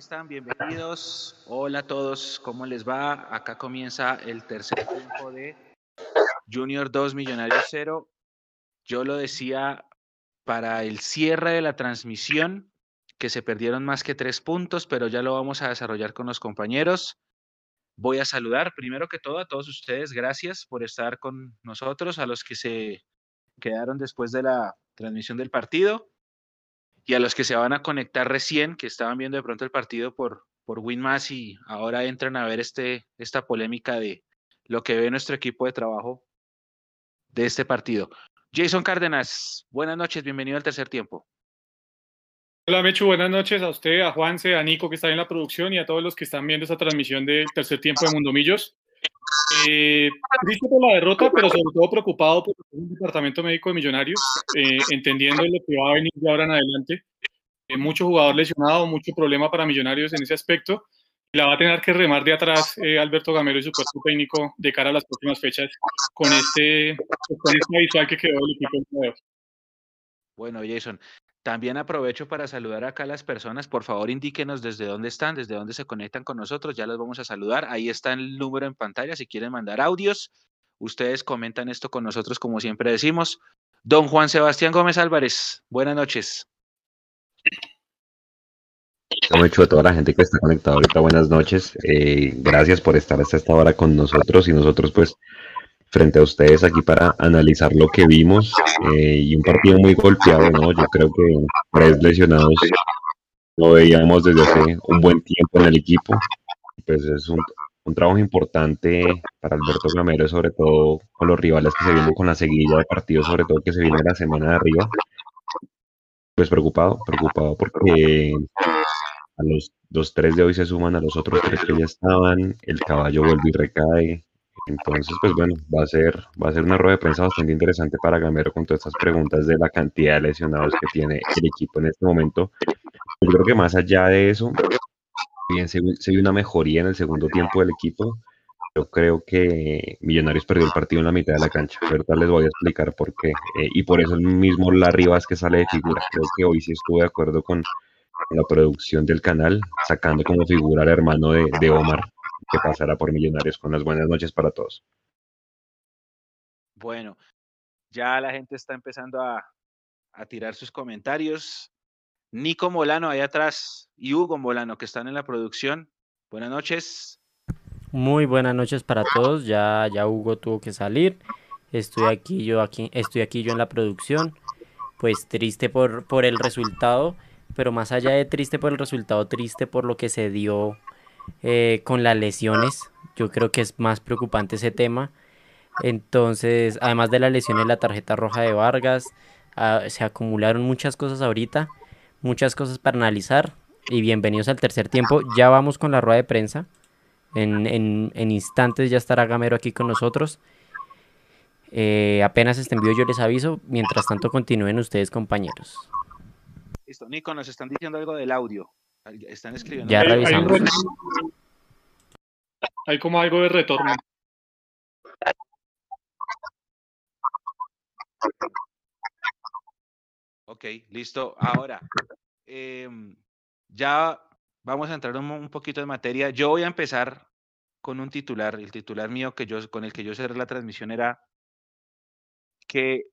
están? Bienvenidos. Hola a todos. ¿Cómo les va? Acá comienza el tercer tiempo de Junior 2 Millonarios 0. Yo lo decía para el cierre de la transmisión, que se perdieron más que tres puntos, pero ya lo vamos a desarrollar con los compañeros. Voy a saludar primero que todo a todos ustedes. Gracias por estar con nosotros, a los que se quedaron después de la transmisión del partido y a los que se van a conectar recién, que estaban viendo de pronto el partido por, por Winmass y ahora entran a ver este, esta polémica de lo que ve nuestro equipo de trabajo de este partido. Jason Cárdenas, buenas noches, bienvenido al tercer tiempo. Hola Mechu, buenas noches a usted, a Juanse, a Nico que está en la producción y a todos los que están viendo esta transmisión del tercer tiempo de Mundomillos. Eh, triste por la derrota, pero sobre todo preocupado por el departamento médico de Millonarios, eh, entendiendo lo que va a venir de ahora en adelante. Eh, mucho jugador lesionado, mucho problema para Millonarios en ese aspecto. La va a tener que remar de atrás eh, Alberto Gamero y su cuerpo técnico de cara a las próximas fechas con este, con este visual que quedó el equipo. Bueno, Jason, también aprovecho para saludar acá a las personas. Por favor, indíquenos desde dónde están, desde dónde se conectan con nosotros. Ya los vamos a saludar. Ahí está el número en pantalla. Si quieren mandar audios, ustedes comentan esto con nosotros, como siempre decimos. Don Juan Sebastián Gómez Álvarez, buenas noches. Hecho a toda la gente que está conectada ahorita, buenas noches. Eh, gracias por estar hasta esta hora con nosotros y nosotros pues frente a ustedes aquí para analizar lo que vimos eh, y un partido muy golpeado, ¿no? Yo creo que tres lesionados lo veíamos desde hace un buen tiempo en el equipo. Pues es un, un trabajo importante para Alberto Gamero, sobre todo con los rivales que se vienen con la seguida de partidos, sobre todo que se viene la semana de arriba. Pues preocupado, preocupado porque a los, los tres de hoy se suman a los otros tres que ya estaban, el caballo vuelve y recae, entonces, pues bueno, va a ser, va a ser una rueda de prensa bastante interesante para Gamero con todas estas preguntas de la cantidad de lesionados que tiene el equipo en este momento. Yo creo que más allá de eso, bien se, se vio una mejoría en el segundo tiempo del equipo. Yo creo que Millonarios perdió el partido en la mitad de la cancha. Ahorita les voy a explicar por qué. Eh, y por eso el mismo Larry que sale de figura. Creo que hoy sí estuve de acuerdo con, la producción del canal, sacando como figura al hermano de, de Omar, que pasará por Millonarios con las buenas noches para todos. Bueno, ya la gente está empezando a, a tirar sus comentarios. Nico Molano ahí atrás y Hugo Molano que están en la producción. Buenas noches. Muy buenas noches para todos. Ya, ya Hugo tuvo que salir. Estoy aquí yo aquí, estoy aquí yo en la producción. Pues triste por, por el resultado, pero más allá de triste por el resultado, triste por lo que se dio eh, con las lesiones. Yo creo que es más preocupante ese tema. Entonces, además de las lesiones, la tarjeta roja de Vargas, ah, se acumularon muchas cosas ahorita, muchas cosas para analizar. Y bienvenidos al tercer tiempo. Ya vamos con la rueda de prensa. En, en, en instantes ya estará Gamero aquí con nosotros. Eh, apenas este envío yo les aviso. Mientras tanto, continúen ustedes, compañeros. Listo, Nico, nos están diciendo algo del audio. Están escribiendo. Ya revisamos. Hay, hay como algo de retorno. Ok, listo. Ahora, eh, ya vamos a entrar un, un, poquito en materia. Yo voy a empezar con un titular. El titular mío que yo, con el que yo cerré la transmisión era que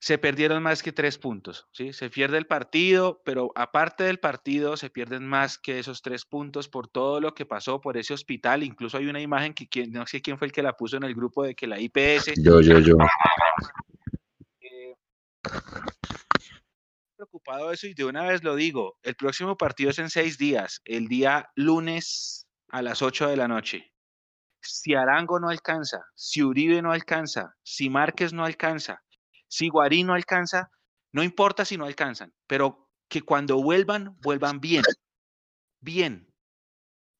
se perdieron más que tres puntos, ¿sí? Se pierde el partido, pero aparte del partido se pierden más que esos tres puntos por todo lo que pasó por ese hospital. Incluso hay una imagen que quien, no sé quién fue el que la puso en el grupo de que la IPS. Yo, yo, yo. Eh, preocupado de eso y de una vez lo digo, el próximo partido es en seis días, el día lunes a las ocho de la noche. Si Arango no alcanza, si Uribe no alcanza, si Márquez no alcanza, si Guarín no alcanza, no importa si no alcanzan, pero que cuando vuelvan, vuelvan bien. Bien.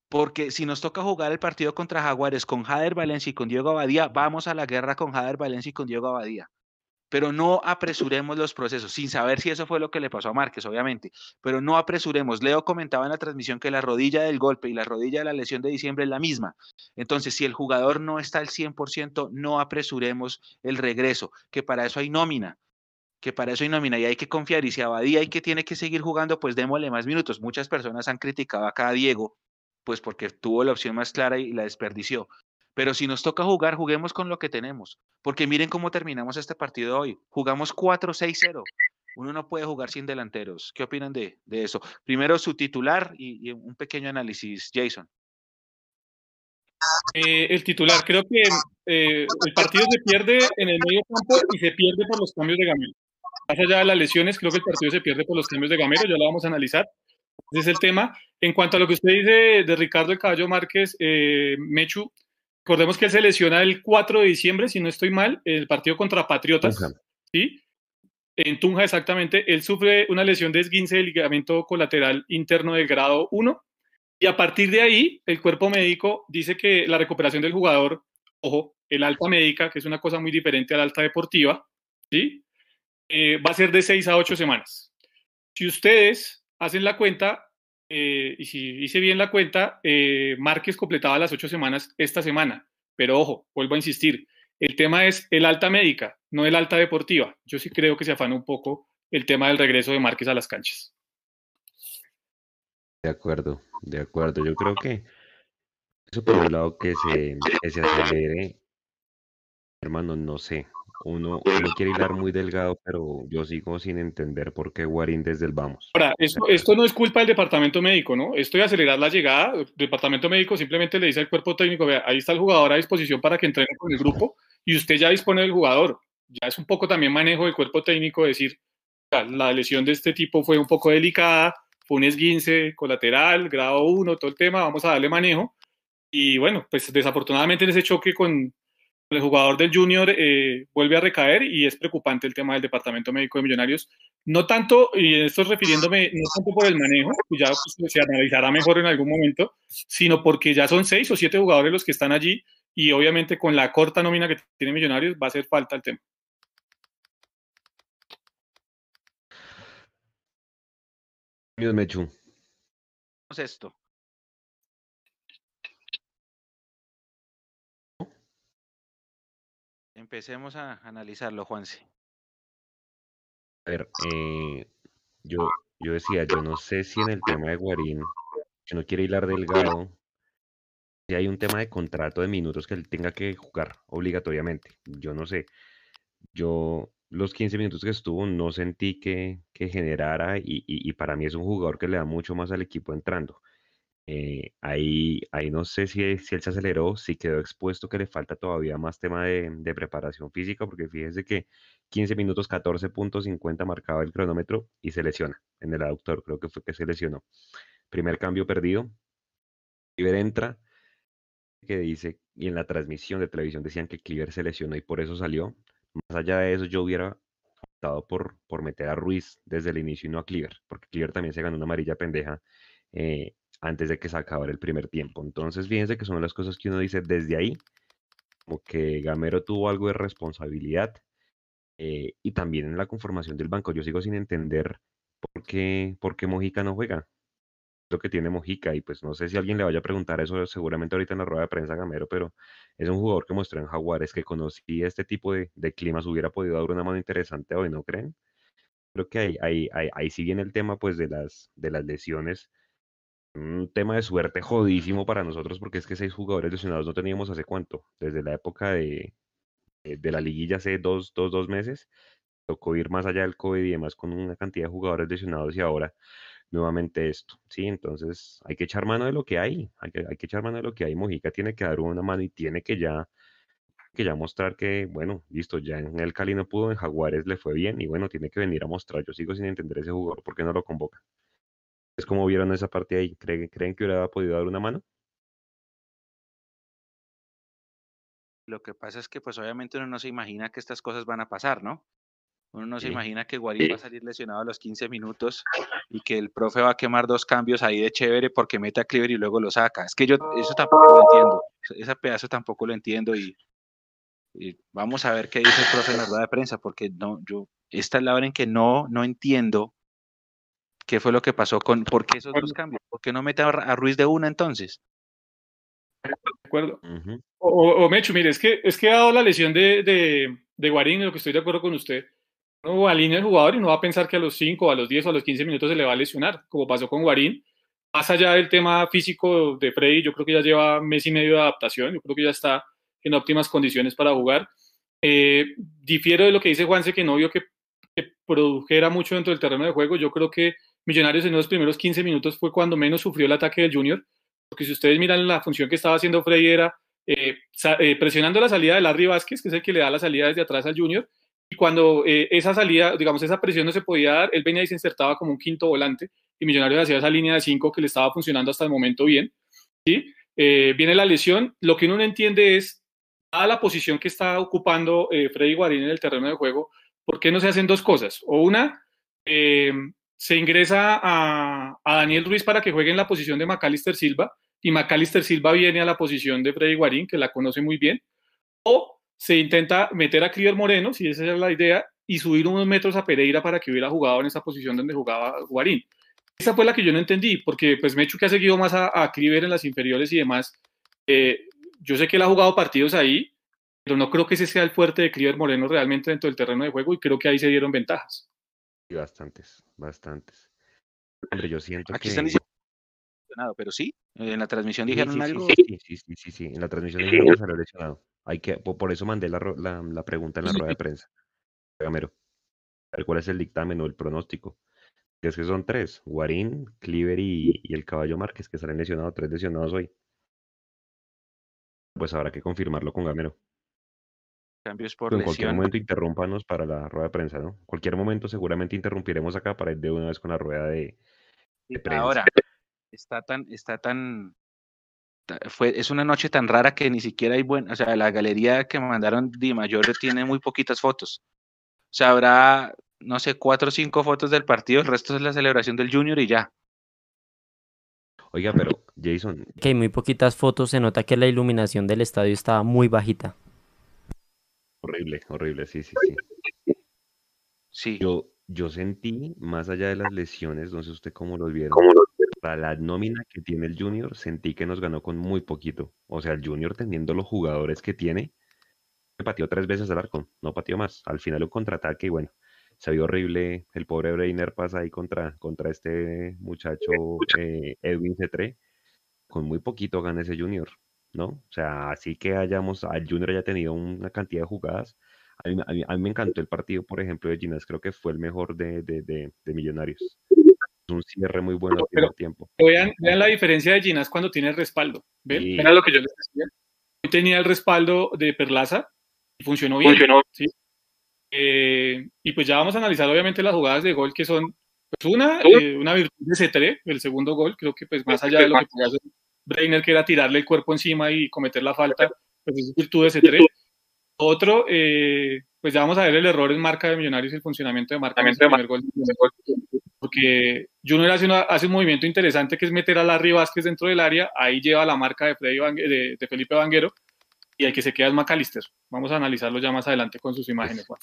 Porque si nos toca jugar el partido contra Jaguares con Jader Valencia y con Diego Abadía, vamos a la guerra con Jader Valencia y con Diego Abadía. Pero no apresuremos los procesos, sin saber si eso fue lo que le pasó a Márquez, obviamente. Pero no apresuremos. Leo comentaba en la transmisión que la rodilla del golpe y la rodilla de la lesión de diciembre es la misma. Entonces, si el jugador no está al 100%, no apresuremos el regreso, que para eso hay nómina que para eso hay nómina y hay que confiar y si Abadía y que tiene que seguir jugando, pues démosle más minutos. Muchas personas han criticado acá a Diego, pues porque tuvo la opción más clara y la desperdició. Pero si nos toca jugar, juguemos con lo que tenemos. Porque miren cómo terminamos este partido hoy. Jugamos 4-6-0. Uno no puede jugar sin delanteros. ¿Qué opinan de, eso? Primero su titular y, un pequeño análisis, Jason. Eh, el titular, creo que eh, el partido se pierde en el medio campo y se pierde por los cambios de Gamero. Más allá de las lesiones, creo que el partido se pierde por los cambios de Gamero, ya lo vamos a analizar. Ese es el tema. En cuanto a lo que usted dice de Ricardo El Caballo Márquez, eh, Mechu, recordemos que él se lesiona el 4 de diciembre, si no estoy mal, el partido contra Patriotas. ¿sí? En Tunja, exactamente. Él sufre una lesión de esguince del ligamento colateral interno del grado 1. Y a partir de ahí, el cuerpo médico dice que la recuperación del jugador, ojo, el alta médica, que es una cosa muy diferente a la alta deportiva, ¿sí? Eh, va a ser de 6 a 8 semanas. Si ustedes hacen la cuenta, eh, y si hice bien la cuenta, eh, Márquez completaba las 8 semanas esta semana. Pero ojo, vuelvo a insistir, el tema es el alta médica, no el alta deportiva. Yo sí creo que se afana un poco el tema del regreso de Márquez a las canchas. De acuerdo, de acuerdo. Yo creo que eso por un lado que se, que se acelere, hermano, no sé. Uno, quiere hilar muy delgado, pero yo sigo sin entender por qué Guarín desde el vamos. Ahora, esto, esto no es culpa del departamento médico, ¿no? Esto de acelerar la llegada, el departamento médico simplemente le dice al cuerpo técnico, vea, ahí está el jugador a disposición para que entrene con el grupo y usted ya dispone del jugador. Ya es un poco también manejo del cuerpo técnico decir, la lesión de este tipo fue un poco delicada, fue un esguince colateral, grado 1, todo el tema, vamos a darle manejo. Y bueno, pues desafortunadamente en ese choque con, el jugador del Junior eh, vuelve a recaer y es preocupante el tema del Departamento Médico de Millonarios. No tanto, y esto refiriéndome, no tanto por el manejo, que ya pues, se analizará mejor en algún momento, sino porque ya son seis o siete jugadores los que están allí y obviamente con la corta nómina que tiene Millonarios va a hacer falta el tema. Mechu. esto. Empecemos a analizarlo, Juanse. A ver, eh, yo, yo decía, yo no sé si en el tema de Guarín, si no quiere hilar delgado, si hay un tema de contrato de minutos que él tenga que jugar obligatoriamente. Yo no sé. Yo los 15 minutos que estuvo no sentí que, que generara y, y, para mí es un jugador que le da mucho más al equipo entrando. Eh, ahí, ahí no sé si, si él se aceleró, si quedó expuesto que le falta todavía más tema de, de preparación física, porque fíjese que 15 minutos 14.50 marcaba el cronómetro y se lesiona en el aductor, creo que fue que se lesionó. Primer cambio perdido. Cliver entra, que dice, y en la transmisión de televisión decían que Cliver se lesionó y por eso salió. Más allá de eso, yo hubiera optado por, por meter a Ruiz desde el inicio y no a Cliver, porque Cliver también se ganó una amarilla pendeja eh, antes de que se acabara el primer tiempo. Entonces, fíjense que son las cosas que uno dice desde ahí, como que Gamero tuvo algo de responsabilidad eh, y también en la conformación del banco. Yo sigo sin entender por qué, por qué Mojica no juega. Lo que tiene Mojica, y pues no sé si alguien le vaya a preguntar eso seguramente ahorita en la rueda de prensa Gamero, pero es un jugador que mostró en Jaguares que conocía este tipo de, de climas, hubiera podido dar una mano interesante hoy, ¿no creen? Creo que ahí, ahí, ahí, ahí sí viene el tema pues de las, de las lesiones un tema de suerte jodísimo para nosotros porque es que seis jugadores lesionados no teníamos hace cuánto, desde la época de, de la liguilla hace dos, dos, dos meses, tocó ir más allá del COVID y demás con una cantidad de jugadores lesionados y ahora nuevamente esto, ¿sí? Entonces hay que echar mano de lo que hay, hay que, hay que echar mano de lo que hay, Mojica tiene que dar una mano y tiene que ya que ya mostrar que, bueno, listo, ya en el Cali no pudo, en Jaguares le fue bien y bueno, tiene que venir a mostrar. Yo sigo sin entender ese jugador, ¿por qué no lo convoca? Es como vieron esa parte ahí? ¿Creen, ¿Creen que hubiera podido dar una mano? Lo que pasa es que pues obviamente uno no se imagina que estas cosas van a pasar, ¿no? Uno no se imagina que Guarín va a salir lesionado a los 15 minutos y que el profe va a quemar dos cambios ahí de chévere porque mete a Cleaver y luego lo saca. Es que yo eso tampoco lo entiendo. Ese pedazo tampoco lo entiendo y, vamos a ver qué dice el profe en la rueda de prensa porque no, yo, esta es la hora en que no, no entiendo ¿Qué fue lo que pasó con, por qué esos dos cambios? ¿Por qué no mete a Ruiz de una entonces? De acuerdo. o, o, Mechu, mire, es que, es que ha dado la lesión de, de, de Guarín, en lo que estoy de acuerdo con usted, no va a alinear el jugador y no va a pensar que a los 5, a los 10 o a los 15 minutos se le va a lesionar, como pasó con Guarín. Más allá del tema físico de Freddy, yo creo que ya lleva mes y medio de adaptación, yo creo que ya está en óptimas condiciones para jugar. Eh, difiero de lo que dice Juanse, que no vio que, que, produjera mucho dentro del terreno de juego. Yo creo que Millonarios en los primeros 15 minutos fue cuando menos sufrió el ataque del Junior, porque si ustedes miran la función que estaba haciendo Freddy era eh, eh, presionando la salida de Larry Vázquez, que es el que le da la salida desde atrás al Junior, y cuando eh, esa salida, digamos, esa presión no se podía dar, él venía y se insertaba como un quinto volante, y Millonarios hacía esa línea de cinco que le estaba funcionando hasta el momento bien. ¿sí? viene la lesión, lo que uno no entiende es, a la posición que está ocupando Freddy Guarín en el terreno de juego, ¿por qué no se hacen dos cosas? O una, se ingresa a, Daniel Ruiz para que juegue en la posición de Macalister Silva, y Macalister Silva viene a la posición de Freddy Guarín, que la conoce muy bien, o se intenta meter a Cliver Moreno, si esa es la idea, y subir unos metros a Pereira para que hubiera jugado en esa posición donde jugaba Guarín. Esa fue la que yo no entendí, porque pues Mechu que ha seguido más a, a Cliver en las inferiores y demás, eh, yo sé que él ha jugado partidos ahí, pero no creo que ese sea el fuerte de Cliver Moreno realmente dentro del terreno de juego y creo que ahí se dieron ventajas. Y bastantes, bastantes. Hombre, yo siento Aquí que... están diciendo pero sí, en la transmisión dijeron sí, sí, algo. Sí, sí, sí, sí, sí, en la transmisión dijeron que salió lesionado. Hay que, por, eso mandé la, la, la pregunta en la rueda de prensa. Gamero, a ver cuál es el dictamen o el pronóstico. Es que son tres, Guarín, Cliver y, y el Caballo Márquez, que salen lesionados, tres lesionados hoy. Pues habrá que confirmarlo con Gamero. Cambios por en cualquier momento interrúmpanos para la rueda de prensa, ¿no? En cualquier momento seguramente interrumpiremos acá para ir de una vez con la rueda de, de prensa. Ahora, está tan, está tan, ta- fue, es una noche tan rara que ni siquiera hay buen, o sea, la galería que me mandaron Di Mayor tiene muy poquitas fotos. O sea, habrá, no sé, cuatro o cinco fotos del partido, el resto es la celebración del Junior y ya. Oiga, pero Jason, Que hay muy poquitas fotos, se nota que la iluminación del estadio estaba muy bajita. Horrible, horrible, sí, sí, sí. Sí. Yo, yo sentí, más allá de las lesiones, no sé usted cómo lo vieron, para la nómina que tiene el Junior, sentí que nos ganó con muy poquito. O sea, el Junior teniendo los jugadores que tiene, pateó tres veces al arco, no pateó más. Al final un contraataque y bueno, se vio horrible. El pobre Breiner pasa ahí contra, contra este muchacho eh, Edwin Cetré. Con muy poquito gana ese Junior, ¿no? O sea, así que hayamos, al Junior haya tenido una cantidad de jugadas. A mí, a mí- a mí me encantó el partido, por ejemplo, de Ginás, creo que fue el mejor de, de, de, de Millonarios. Es un cierre muy bueno al primer tiempo. Vean, vean la diferencia de Ginás cuando tiene el respaldo. ¿Ven? Sí. Era lo que yo les decía. Hoy tenía el respaldo de Perlaza y funcionó bien. ¿sí? Eh, y pues ya vamos a analizar obviamente las jugadas de gol que son pues una, eh, una virtud de C3, el segundo gol, creo que pues más allá de lo que podía hacer Breiner, que era tirarle el cuerpo encima y cometer la falta, pues es virtud de C3. Otro, eh, pues ya vamos a ver el error en marca de Millonarios y el funcionamiento de marca en ese primer gol. Porque Junior hace, una- hace un movimiento interesante que es meter a Larry Vázquez dentro del área, ahí lleva la marca de, Freddy de, de Felipe Vanguero y el que se queda es McAllister. Vamos a analizarlo ya más adelante con sus imágenes, Juan.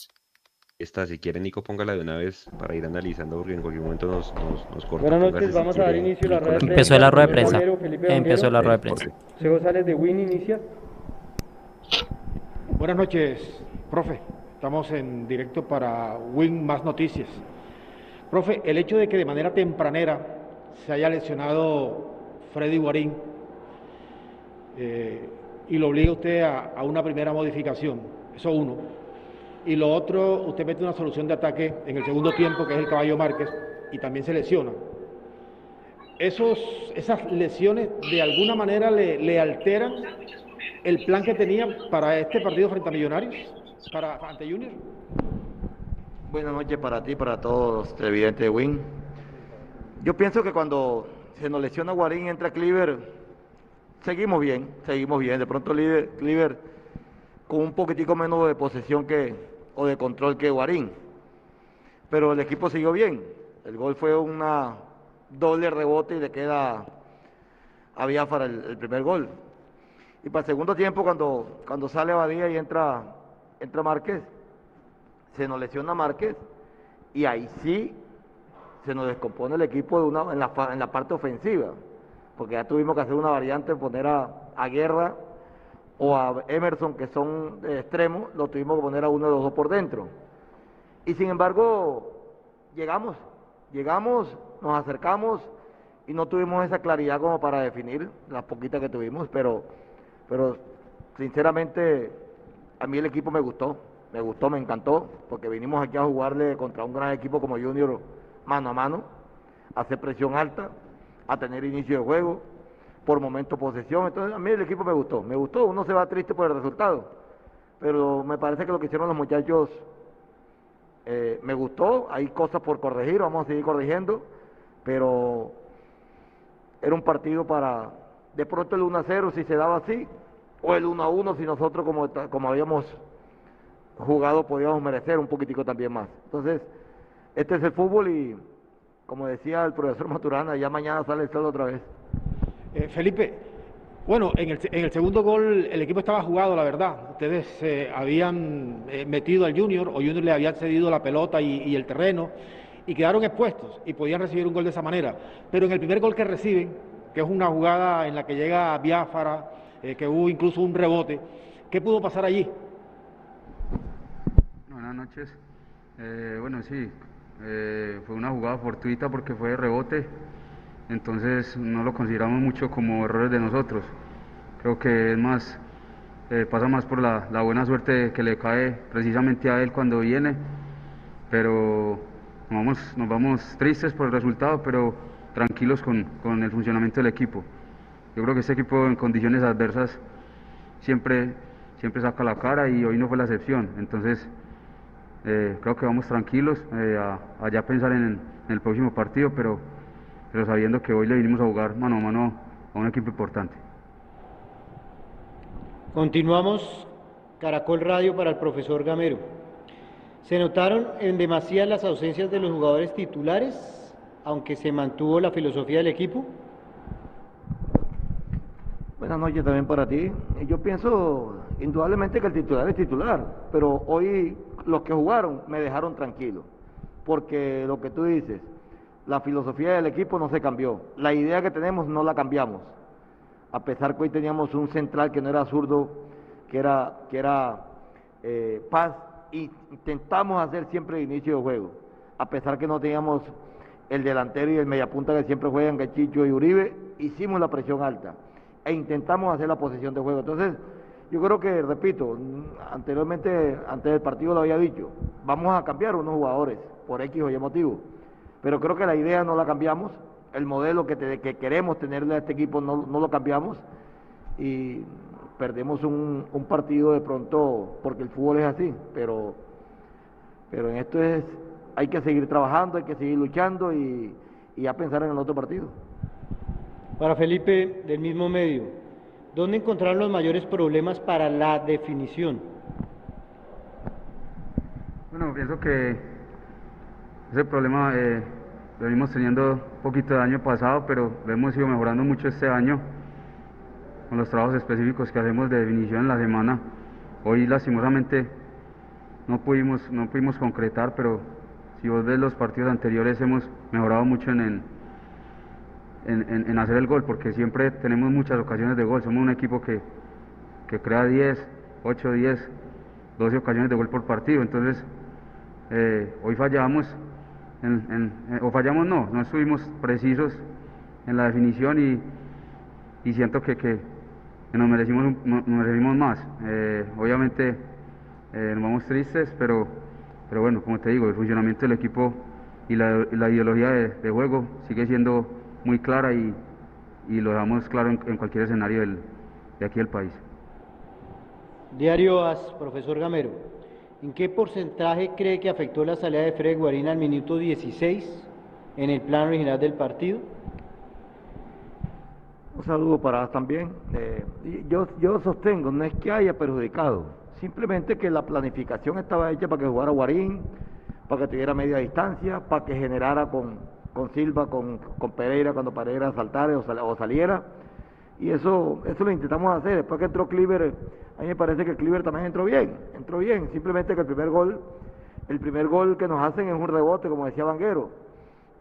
Esta, si quiere, Nico, póngala de una vez para ir analizando, porque en cualquier momento nos, nos, nos corta. Buenas noches, si vamos a dar inicio a la rueda de Nicolás. Empezó la rueda de prensa. Empezó la rueda de prensa. José González de Win inicia. Buenas noches, profe. Estamos en directo para Win Más Noticias. Profe, el hecho de que de manera tempranera se haya lesionado Freddy Guarín eh, y lo obliga usted a, a una primera modificación, eso uno. Y lo otro, usted mete una solución de ataque en el segundo tiempo, que es el caballo Márquez, y también se lesiona. Esos, esas lesiones de alguna manera le, le alteran el plan que tenía para este partido frente a Millonarios, para ante Junior. Buenas noches para ti, para todos los televidentes de Win. Yo pienso que cuando se nos lesiona Guarín y entra Cleaver, seguimos bien, seguimos bien. De pronto Cleaver, con un poquitico menos de posesión que, o de control que Guarín. Pero el equipo siguió bien. El gol fue una doble rebote y le queda a Biafara el, primer gol. Y para el segundo tiempo, cuando, cuando sale Badía y entra, entra Márquez, se nos lesiona Márquez y ahí sí se nos descompone el equipo de una, en, la, en la parte ofensiva, porque ya tuvimos que hacer una variante, poner a, a Guerra o a Emerson, que son extremos, lo tuvimos que poner a uno de los dos por dentro. Y sin embargo, llegamos, llegamos, nos acercamos y no tuvimos esa claridad como para definir las poquitas que tuvimos, pero, pero sinceramente a mí el equipo me gustó, me gustó, me encantó, porque vinimos aquí a jugarle contra un gran equipo como Junior mano a mano, a hacer presión alta, a tener inicio de juego, por momento posesión. Entonces a mí el equipo me gustó, me gustó, uno se va triste por el resultado, pero me parece que lo que hicieron los muchachos eh, me gustó, hay cosas por corregir, vamos a seguir corrigiendo, pero era un partido para, de pronto el 1 a 0 si se daba así, o el 1 a 1 si nosotros como, como habíamos jugado podíamos merecer un poquitico también más. Entonces, este es el fútbol y como decía el profesor Maturana, ya mañana sale el sol otra vez. Eh, Felipe, bueno, en el, en el, segundo gol el equipo estaba jugado, la verdad. Ustedes eh, habían eh, metido al Junior o Junior le había cedido la pelota y, el terreno y quedaron expuestos y podían recibir un gol de esa manera. Pero en el primer gol que reciben, que es una jugada en la que llega Biafara, eh, que hubo incluso un rebote, ¿qué pudo pasar allí? Buenas noches. bueno, sí, fue una jugada fortuita porque fue de rebote entonces no lo consideramos mucho como errores de nosotros. Creo que es más, eh, pasa más por la, buena suerte que le cae precisamente a él cuando viene, pero nos vamos, nos vamos tristes por el resultado, pero tranquilos con, con, el funcionamiento del equipo. Yo creo que este equipo en condiciones adversas siempre, siempre saca la cara y hoy no fue la excepción. Entonces, eh, creo que vamos tranquilos eh, a, ya pensar en, en el próximo partido, pero pero sabiendo que hoy le vinimos a jugar mano a mano a un equipo importante. Continuamos Caracol Radio para el profesor Gamero. Se notaron en demasía las ausencias de los jugadores titulares, aunque se mantuvo la filosofía del equipo. Buenas noches también para ti. Yo pienso indudablemente que el titular es titular, pero hoy los que jugaron me dejaron tranquilo, porque lo que tú dices, la filosofía del equipo no se cambió. La idea que tenemos no la cambiamos. A pesar que hoy teníamos un central que no era zurdo, que era, que era eh, Paz, intentamos hacer siempre el inicio de juego. A pesar que no teníamos el delantero y el mediapunta que siempre juegan Gachicho y Uribe, hicimos la presión alta e intentamos hacer la posición de juego. Entonces, yo creo que, repito, anteriormente, antes del partido lo había dicho, vamos a cambiar unos jugadores por X o Y motivo pero creo que la idea no la cambiamos, el modelo que, que queremos tenerle a este equipo no, no, lo cambiamos y perdemos un, un, partido de pronto porque el fútbol es así, pero, pero en esto es, hay que seguir trabajando, hay que seguir luchando y, y a pensar en el otro partido. Para Felipe, del mismo medio, ¿dónde encontraron los mayores problemas para la definición? Bueno, pienso que ese problema eh, lo venimos teniendo un poquito el año pasado, pero lo hemos ido mejorando mucho este año con los trabajos específicos que hacemos de definición en la semana. Hoy lastimosamente no pudimos, no pudimos concretar, pero si vos ves los partidos anteriores hemos mejorado mucho en, en, en, hacer el gol, porque siempre tenemos muchas ocasiones de gol. Somos un equipo que, que crea 10, 8, 10, 12 ocasiones de gol por partido. Entonces, eh, hoy fallamos eh, o fallamos no, no estuvimos precisos en la definición y, siento que, nos, merecimos, más. Eh, obviamente eh, nos vamos tristes, pero, bueno, como te digo, el funcionamiento del equipo y la, ideología de, juego sigue siendo muy clara y, lo damos claro en, cualquier escenario de aquí del país. Diario AS, profesor Gamero. ¿En qué porcentaje cree que afectó la salida de Fred Guarín al minuto 16 en el plan original del partido? Un saludo para también. Eh, yo, yo sostengo, no es que haya perjudicado, simplemente que la planificación estaba hecha para que jugara Guarín, para que tuviera media distancia, para que generara con, con Silva, con, con Pereira cuando Pereira saltara o, o saliera y eso, eso lo intentamos hacer. Después que entró Cleaver, a mí me parece que Cleaver también entró bien, entró bien, simplemente que el primer gol, el primer gol que nos hacen es un rebote, como decía Vanguero,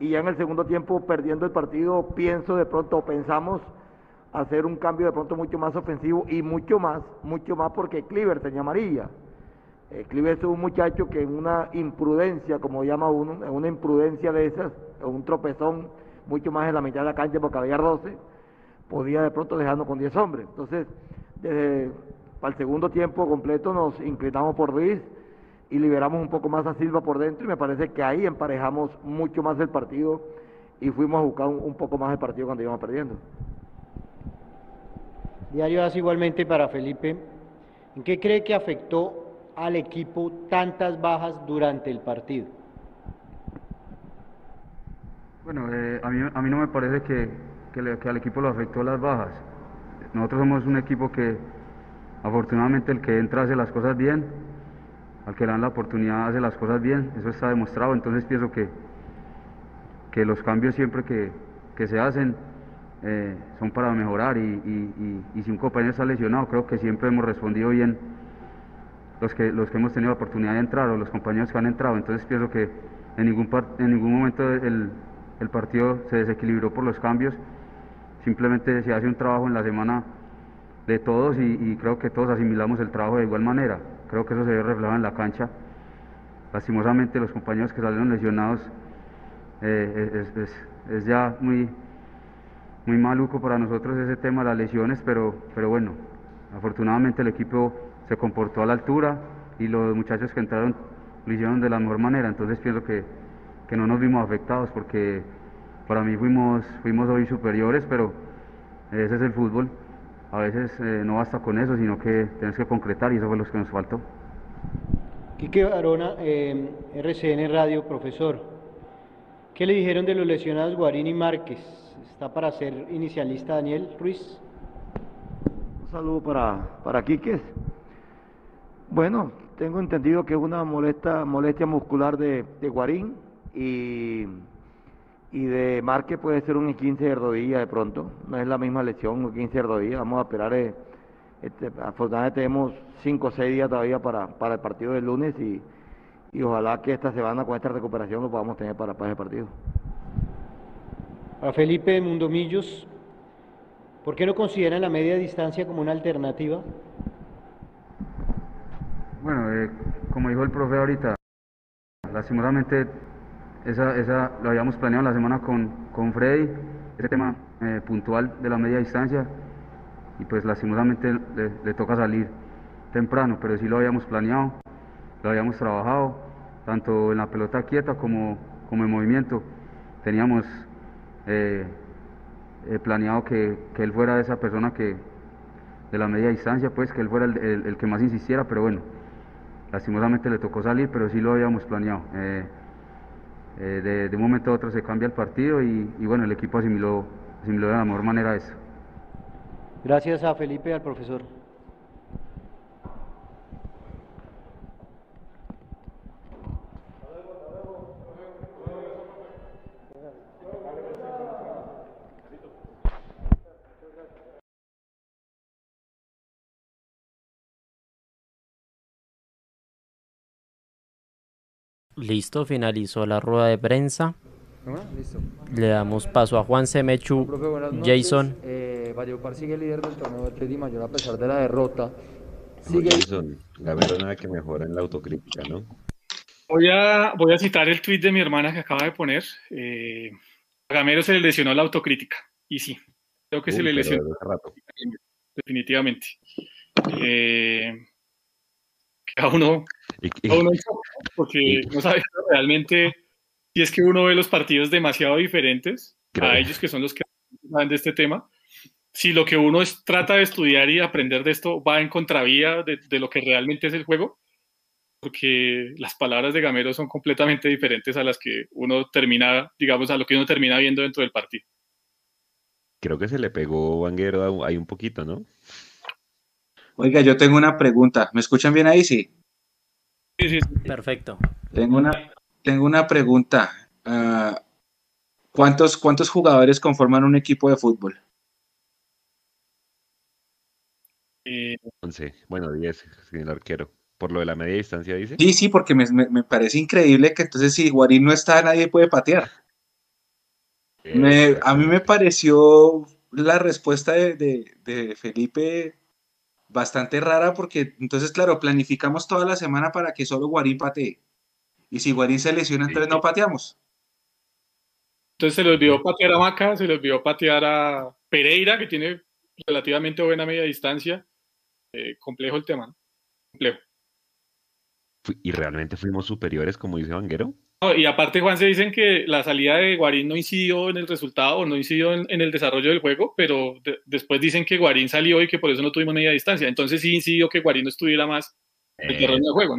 y ya en el segundo tiempo, perdiendo el partido, pienso de pronto, pensamos hacer un cambio de pronto mucho más ofensivo y mucho más, mucho más porque Cleaver tenía amarilla. Eh, Cliver es un muchacho que en una imprudencia, como llama uno, en una imprudencia de esas, en un tropezón, mucho más en la mitad de la cancha porque había 12, podía de pronto dejarnos con 10 hombres. Entonces, desde para el segundo tiempo completo nos inclinamos por Ruiz y liberamos un poco más a Silva por dentro y me parece que ahí emparejamos mucho más el partido y fuimos a buscar un, un poco más el partido cuando íbamos perdiendo. Diario hace igualmente para Felipe. ¿En qué cree que afectó al equipo tantas bajas durante el partido? Bueno, eh, a, mí, a mí no me parece que, que, al equipo lo afectó las bajas. Nosotros somos un equipo que afortunadamente el que entra hace las cosas bien, al que le dan la oportunidad hace las cosas bien, eso está demostrado, entonces pienso que, que los cambios siempre que, que se hacen eh, son para mejorar y, y- y- y si un compañero está lesionado creo que siempre hemos respondido bien los que, los que hemos tenido la oportunidad de entrar o los compañeros que han entrado. Entonces pienso que en ningún, en ningún momento el, el partido se desequilibró por los cambios. Simplemente se hace un trabajo en la semana de todos y, creo que todos asimilamos el trabajo de igual manera. Creo que eso se ve reflejado en la cancha. Lastimosamente los compañeros que salieron lesionados eh, es, es- es ya muy, muy maluco para nosotros ese tema de las lesiones, pero, pero bueno, afortunadamente el equipo se comportó a la altura y los muchachos que entraron lo hicieron de la mejor manera, entonces pienso que, que no nos vimos afectados porque para mí fuimos, fuimos hoy superiores, pero ese es el fútbol, a veces eh, no basta con eso, sino que tienes que concretar y eso fue lo que nos faltó. Quique Barona, eh, RCN Radio, profesor. ¿Qué le dijeron de los lesionados Guarín y Márquez? ¿Está para ser inicialista Daniel Ruiz? Un saludo para, para Quiques. Bueno, tengo entendido que es una molesta, molestia muscular de, de Guarín y, y de Márquez puede ser un 15 de rodilla de pronto. No es la misma lesión, un 15 de rodilla. Vamos a esperar. eh, este, afortunadamente tenemos 5 o 6 días todavía para, para el partido del lunes y, y ojalá que esta semana con esta recuperación lo podamos tener para, para ese partido. Para Felipe Mundomillos, ¿por qué no consideran la media distancia como una alternativa? Bueno, eh, como dijo el profe ahorita, lastimosamente esa, esa lo habíamos planeado la semana con, con Freddy, ese tema eh, puntual de la media distancia, y pues lastimosamente le, toca salir temprano, pero sí lo habíamos planeado, lo habíamos trabajado, tanto en la pelota quieta como, como en movimiento. Teníamos eh, eh, planeado que, que él fuera esa persona que de la media distancia, pues que él fuera el, el- que más insistiera, pero bueno, lastimosamente le tocó salir, pero sí lo habíamos planeado. Eh, de, de un momento a otro se cambia el partido y, y bueno, el equipo asimiló, asimiló de la mejor manera eso. Gracias a Felipe y al profesor. Listo, finalizó la rueda de prensa. Listo. Le damos paso a Juan Semechu, Profe. Jason. Eh, Valledupar sigue líder del torneo de Atlético Mayor a pesar de la derrota. Sigue Jason, Gamero nada que mejora en la autocrítica, ¿no? Voy a, voy a citar el tweet de mi hermana que acaba de poner. Eh, a Gamero se le lesionó la autocrítica. Y sí, creo que se le lesionó rato. definitivamente. Eh, cada uno, cada porque no sabe realmente si es que uno ve los partidos demasiado diferentes Claro. a ellos que son los que saben de este tema. Si lo que uno es, trata de estudiar y aprender de esto va en contravía de, de lo que realmente es el juego, porque las palabras de Gamero son completamente diferentes a las que uno termina, digamos, a lo que uno termina viendo dentro del partido. Creo que se le pegó Vanguero ahí un poquito, ¿no? Oiga, yo tengo una pregunta. ¿Me escuchan bien ahí? Sí. Sí, sí, sí. Perfecto. Tengo una, tengo una pregunta. Ah, ¿cuántos, ¿Cuántos jugadores conforman un equipo de fútbol? Eh, 11, bueno, 10 sin el arquero. Por lo de la media distancia, dice. Sí, sí, porque me, me- me parece increíble que entonces si Guarín no está, nadie puede patear. Me- a mí me pareció la respuesta de, de- de Felipe bastante rara porque entonces, claro, planificamos toda la semana para que solo Guarín patee. Y si Guarín se lesiona, entonces no pateamos. Entonces se le olvidó patear a Maca, se le olvidó patear a Pereira, que tiene relativamente buena media distancia. Eh, complejo el tema, ¿no? Complejo. ¿Y realmente fuimos superiores, como dice Vanguero? Y aparte, Juan, se dicen que la salida de Guarín no incidió en el resultado, no incidió en, en el desarrollo del juego, pero de- después dicen que Guarín salió y que por eso no tuvimos media distancia. Entonces sí incidió que Guarín no estuviera más en el terreno de juego.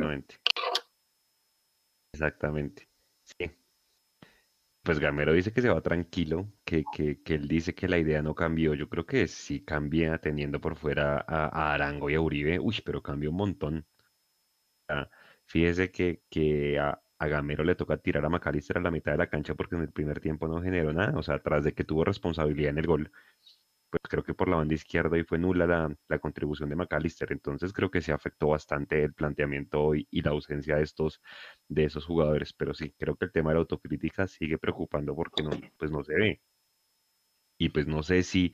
Exactamente. Pues Gamero dice que se va tranquilo, que, que, él dice que la idea no cambió. Yo creo que sí cambia teniendo por fuera a, Arango y a Uribe. Uy, pero cambió un montón. Fíjese que, que a Gamero le toca tirar a McAllister a la mitad de la cancha porque en el primer tiempo no generó nada. O sea, tras de que tuvo responsabilidad en el gol, pues creo que por la banda izquierda y fue nula la, la contribución de McAllister. Entonces creo que se afectó bastante el planteamiento y, y la ausencia de estos, de esos jugadores. Pero sí, creo que el tema de la autocrítica sigue preocupando porque no, pues no se ve. Y pues no sé si,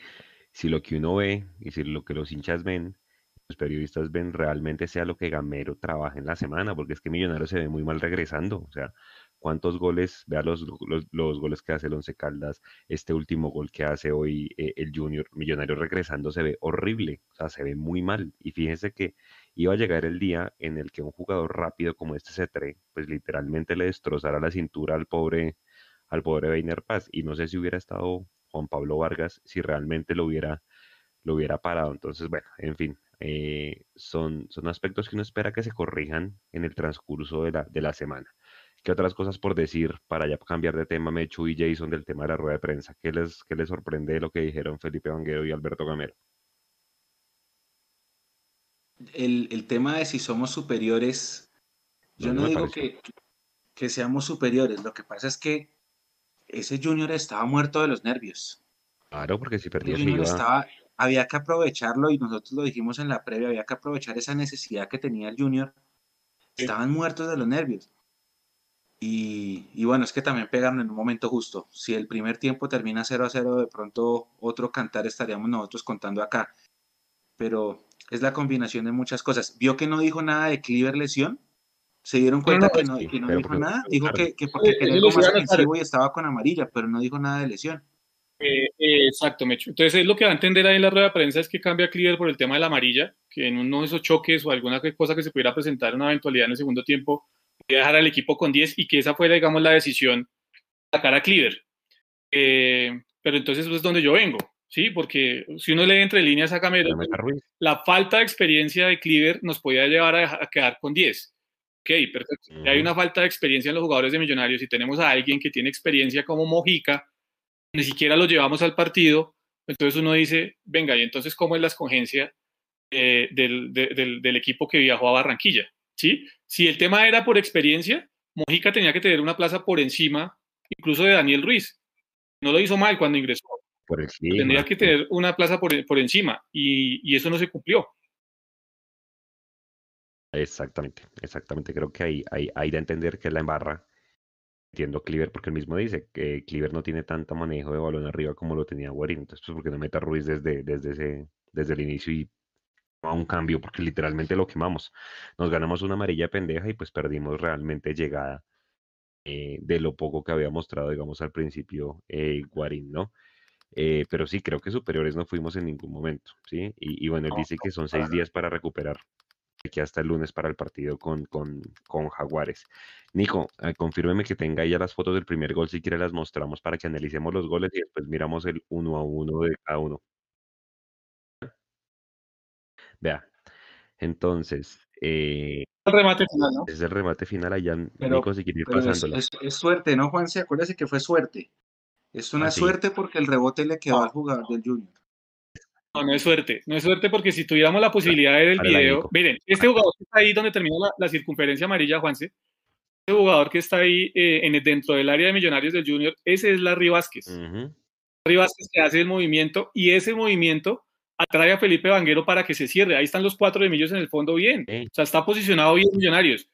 si lo que uno ve y si lo que los hinchas ven, los periodistas ven realmente sea lo que Gamero trabaja en la semana, porque es que Millonarios se ve muy mal regresando. O sea, cuántos goles, vea los, los, goles que hace el Once Caldas, este último gol que hace hoy eh, el Junior Millonario regresando se ve horrible, o sea, se ve muy mal. Y fíjense que iba a llegar el día en el que un jugador rápido como este C3, pues literalmente le destrozara la cintura al pobre, al pobre Weiner Paz. Y no sé si hubiera estado Juan Pablo Vargas, si realmente lo hubiera, lo hubiera parado. Entonces, bueno, en fin, eh, son, son aspectos que uno espera que se corrijan en el transcurso de la, de la semana. ¿Qué otras cosas por decir para ya cambiar de tema, Mechu y Jason, del tema de la rueda de prensa? ¿Qué les, qué les sorprende de lo que dijeron Felipe Vanguero y Alberto Gamero? El, el tema de si somos superiores, yo No, digo que, que seamos superiores, lo que pasa es que ese Junior estaba muerto de los nervios. Claro, porque si El perdía se Junior iba. estaba, había que aprovecharlo y nosotros lo dijimos en la previa, había que aprovechar esa necesidad que tenía el Junior. Estaban muertos de los nervios. Y, y bueno, es que también pegaron en un momento justo. Si el primer tiempo termina 0 a 0, de pronto otro cantar estaríamos nosotros contando acá. Pero es la combinación de muchas cosas. Vio que no dijo nada de Cleaver lesión. Se dieron cuenta que no, que no dijo nada. Dijo que, que porque quería algo más ofensivo y estaba con amarilla, pero no dijo nada de lesión. Eh, eh, exacto, Mecho. Entonces, es lo que va a entender ahí en la rueda de prensa es que cambia Cleaver por el tema de la amarilla, que en uno de esos choques o alguna cosa que se pudiera presentar, una eventualidad en el segundo tiempo, dejar al equipo con 10 y que esa fuera, digamos, la decisión de sacar a Cleaver. Eh, pero entonces pues, es donde yo vengo, ¿sí? Porque si uno lee entre líneas a Camero, Ya meta Ruiz. la falta de experiencia de Cleaver nos podía llevar a, dejar- a quedar con 10. Ok, perfecto. Si hay una falta de experiencia en los jugadores de Millonarios y tenemos a alguien que tiene experiencia como Mojica, ni siquiera lo llevamos al partido, entonces uno dice, venga, y entonces cómo es la escogencia eh, del, de- del- del equipo que viajó a Barranquilla, ¿sí? Si el tema era por experiencia, Mojica tenía que tener una plaza por encima, incluso de Daniel Ruiz. No lo hizo mal cuando ingresó, Por tendría que tener una plaza por, por encima y, y eso no se cumplió. Exactamente, exactamente. Creo que ahí da a entender que es la embarra. Entiendo Cleaver porque él mismo dice que Cleaver no tiene tanto manejo de balón arriba como lo tenía Guarín. Entonces, pues, ¿por qué no meta a Ruiz desde, desde, ese, desde el inicio y a un cambio? Porque literalmente lo quemamos. Nos ganamos una amarilla pendeja y pues perdimos realmente llegada eh, de lo poco que había mostrado, digamos, al principio eh, Guarín, ¿no? Eh, pero sí, creo que superiores no fuimos en ningún momento, ¿sí? Y, y bueno, él dice que son seis días para recuperar aquí hasta el lunes para el partido con, con, con Jaguares. Nico, eh, confírmeme que tenga ya las fotos del primer gol, si quiere las mostramos para que analicemos los goles y después miramos el uno a uno de cada uno. Vea, entonces, eh, El remate final, ¿no? es el remate final allá, Pero- Nico, si quiere ir es, pasándola. es- es suerte, ¿no, Juanse? Acuérdese que fue suerte. Es una Ah, suerte porque el rebote le quedó al jugador del Junior. No, no es suerte, no es suerte porque si tuviéramos la posibilidad de ver el video, miren, este jugador que está ahí donde termina la, la circunferencia amarilla, Juanse, este jugador que está ahí eh, en dentro del área de millonarios del Junior, ese es Larry Vázquez. Ujú. Larry Vázquez que hace el movimiento y ese movimiento atrae a Felipe Vanguero para que se cierre. Ahí están los cuatro de Millos en el fondo bien. Ok. O sea, está posicionado bien Millonarios.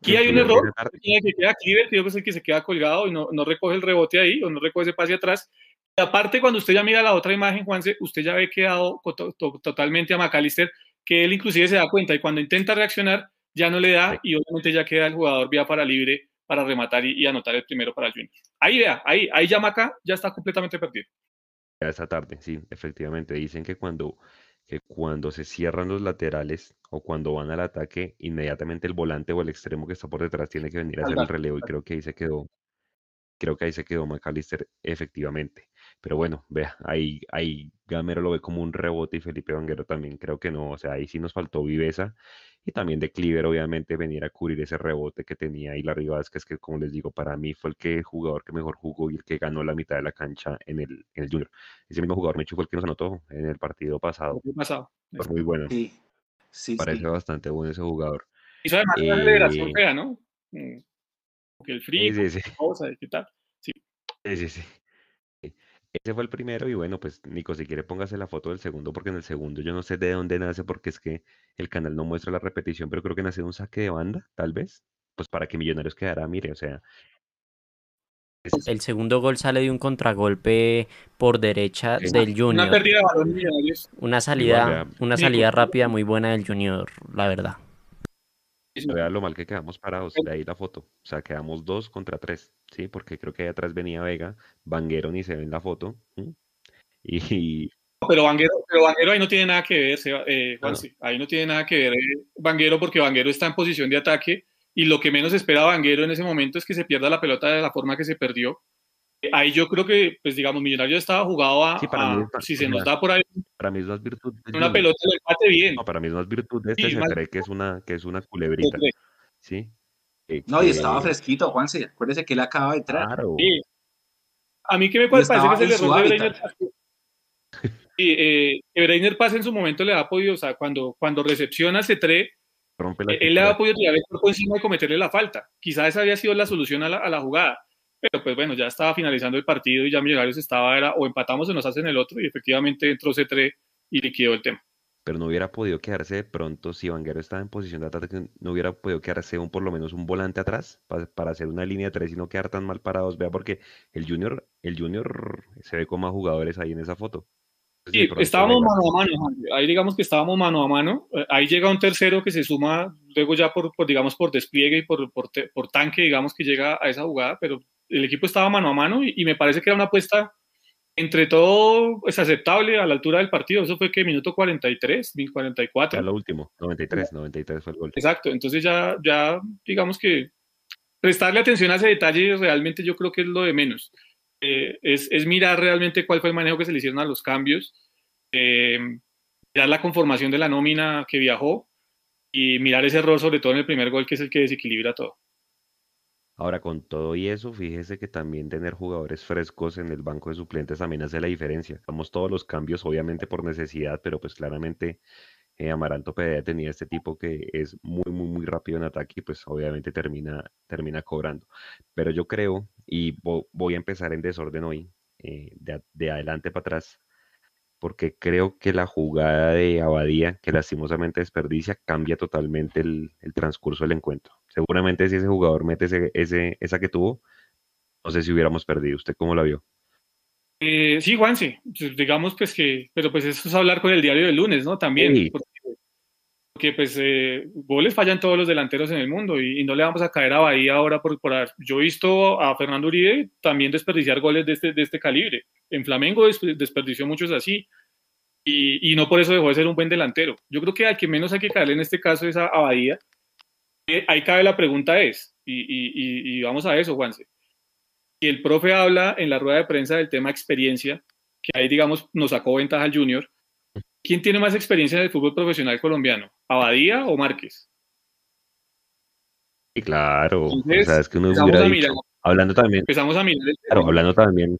Aquí Sí, hay un error, que queda es el que se queda colgado y no, no recoge el rebote ahí o no recoge ese pase atrás. Aparte, cuando usted ya mira la otra imagen, Juanse, usted ya ve quedado co- to- to- totalmente a McAllister, que él inclusive se da cuenta y cuando intenta reaccionar ya no le da y obviamente ya queda el jugador vía para libre para rematar y, anotar el primero para Junior. Ahí vea, ahí, ahí Yamaca ya está completamente perdido. Ya esta tarde, sí, efectivamente. Dicen que cuando, que cuando se cierran los laterales o cuando van al ataque, inmediatamente el volante o el extremo que está por detrás tiene que venir a hacer el relevo y creo que ahí se quedó, creo que ahí se quedó McAllister efectivamente. Pero bueno, vea, ahí, ahí Gamero lo ve como un rebote y Felipe Vanguero también creo que no. O sea, ahí sí nos faltó viveza y también de Cleaver, obviamente, venir a cubrir ese rebote que tenía ahí la Rivas, que es que, como les digo, para mí fue el que jugador que mejor jugó y el que ganó la mitad de la cancha en el, en el Junior. Ese mismo jugador, Mechu, fue el que nos anotó en el partido pasado. pasado. Fue muy bueno. Sí, sí. Parece bastante bueno ese jugador. Y además eh, una federación fea, ¿no? Mm, porque el frío, sí, sí, sí. ¿qué tal? Sí. Sí, sí, sí. Ese fue el primero y bueno, pues Nico, si quiere póngase la foto del segundo porque en el segundo yo no sé de dónde nace porque es que el canal no muestra la repetición, pero creo que nace de un saque de banda, tal vez, pues para que Millonarios quedara, mire, o sea. El segundo gol sale de un contragolpe por derecha del Junior. Una pérdida de balón Una salida, una salida rápida muy buena del Junior, la verdad. Vea lo mal que quedamos parados, de ahí la foto. O sea, quedamos dos contra tres, ¿sí? Porque creo que ahí atrás venía Vega, Vanguero ni se ve en la foto. Y. Pero Vanguero, pero Vanguero ahí no tiene nada que ver, eh, ahí no tiene nada que ver eh, Vanguero porque Vanguero está en posición de ataque y lo que menos espera Vanguero en ese momento es que se pierda la pelota de la forma que se perdió ahí yo creo que, pues digamos, Millonario estaba jugado a, si se nos da por ahí. Para mí es más virtud. Una pelota le empate bien. No, para mí es más virtud de este, se cree que es una, que es una culebrita. Sí. Eh, no, y estaba fresquito, Juanse. Acuérdese que él acaba de entrar. Claro. Sí. A mí que me parece que es el error de Breiner. Sí, eh, Breiner pasa en su momento le ha podido, o sea, cuando, cuando recepciona ese tre, él le ha podido tirar el cuerpo encima y cometerle la falta. Quizás esa había sido la solución a la, a la jugada pero pues bueno, ya estaba finalizando el partido y ya Millonarios estaba, era o empatamos o nos hacen el otro y efectivamente entró C3 y liquidó el tema. Pero no hubiera podido quedarse de pronto, si Vanguero estaba en posición de ataque, no hubiera podido quedarse un, por lo menos un volante atrás para, hacer una línea de tres y no quedar tan mal parados. Vea, porque el Junior, el Junior se ve con más jugadores ahí en esa foto. Sí, estábamos mano a mano, ahí digamos que estábamos mano a mano, eh, ahí llega un tercero que se suma luego ya por, digamos, por despliegue y por, por, por, tanque, digamos que llega a esa jugada, pero el equipo estaba mano a mano y, me parece que era una apuesta entre todo es pues, aceptable a la altura del partido. Eso fue que minuto 43, 1044. Ya lo último, 93, 93 fue el gol. Exacto, entonces ya, ya digamos que prestarle atención a ese detalle realmente yo creo que es lo de menos. Eh, es, es, mirar realmente cuál fue el manejo que se le hicieron a los cambios, eh, mirar la conformación de la nómina que viajó y mirar ese error sobre todo en el primer gol que es el que desequilibra todo. Ahora, con todo y eso, fíjese que también tener jugadores frescos en el banco de suplentes también hace la diferencia. Vamos todos los cambios, obviamente por necesidad, pero pues claramente eh, Amaranto Pedea tenía este tipo que es muy, muy, muy rápido en ataque y pues obviamente termina, termina cobrando. Pero yo creo, y voy a empezar en desorden hoy, eh, de, de adelante para atrás, porque creo que la jugada de Abadía, que lastimosamente desperdicia, cambia totalmente el, transcurso del encuentro. Seguramente si ese jugador mete ese, esa que tuvo, no sé si hubiéramos perdido. ¿Usted cómo la vio? Eh, sí, Juan, sí. Pues, digamos pues que, pero pues eso es hablar con el diario del lunes, ¿no? También. Porque, pues eh, goles fallan todos los delanteros en el mundo y, no le vamos a caer a Bahía ahora por, por... Yo he visto a Fernando Uribe también desperdiciar goles de este, de este calibre. En Flamengo desperdició muchos así. Y, y, no por eso dejó de ser un buen delantero. Yo creo que al que menos hay que caerle en este caso es a, Bahía. Eh, ahí cabe la pregunta es, y, y, y, vamos a eso, Juanse. Si el profe habla en la rueda de prensa del tema experiencia, que ahí, digamos, nos sacó ventaja al Junior, ¿quién tiene más experiencia en el fútbol profesional colombiano? ¿Abadía o Márquez? Sí, claro. o sea, es que uno hubiera dicho, hablando también. Empezamos a mirar. Claro, hablando también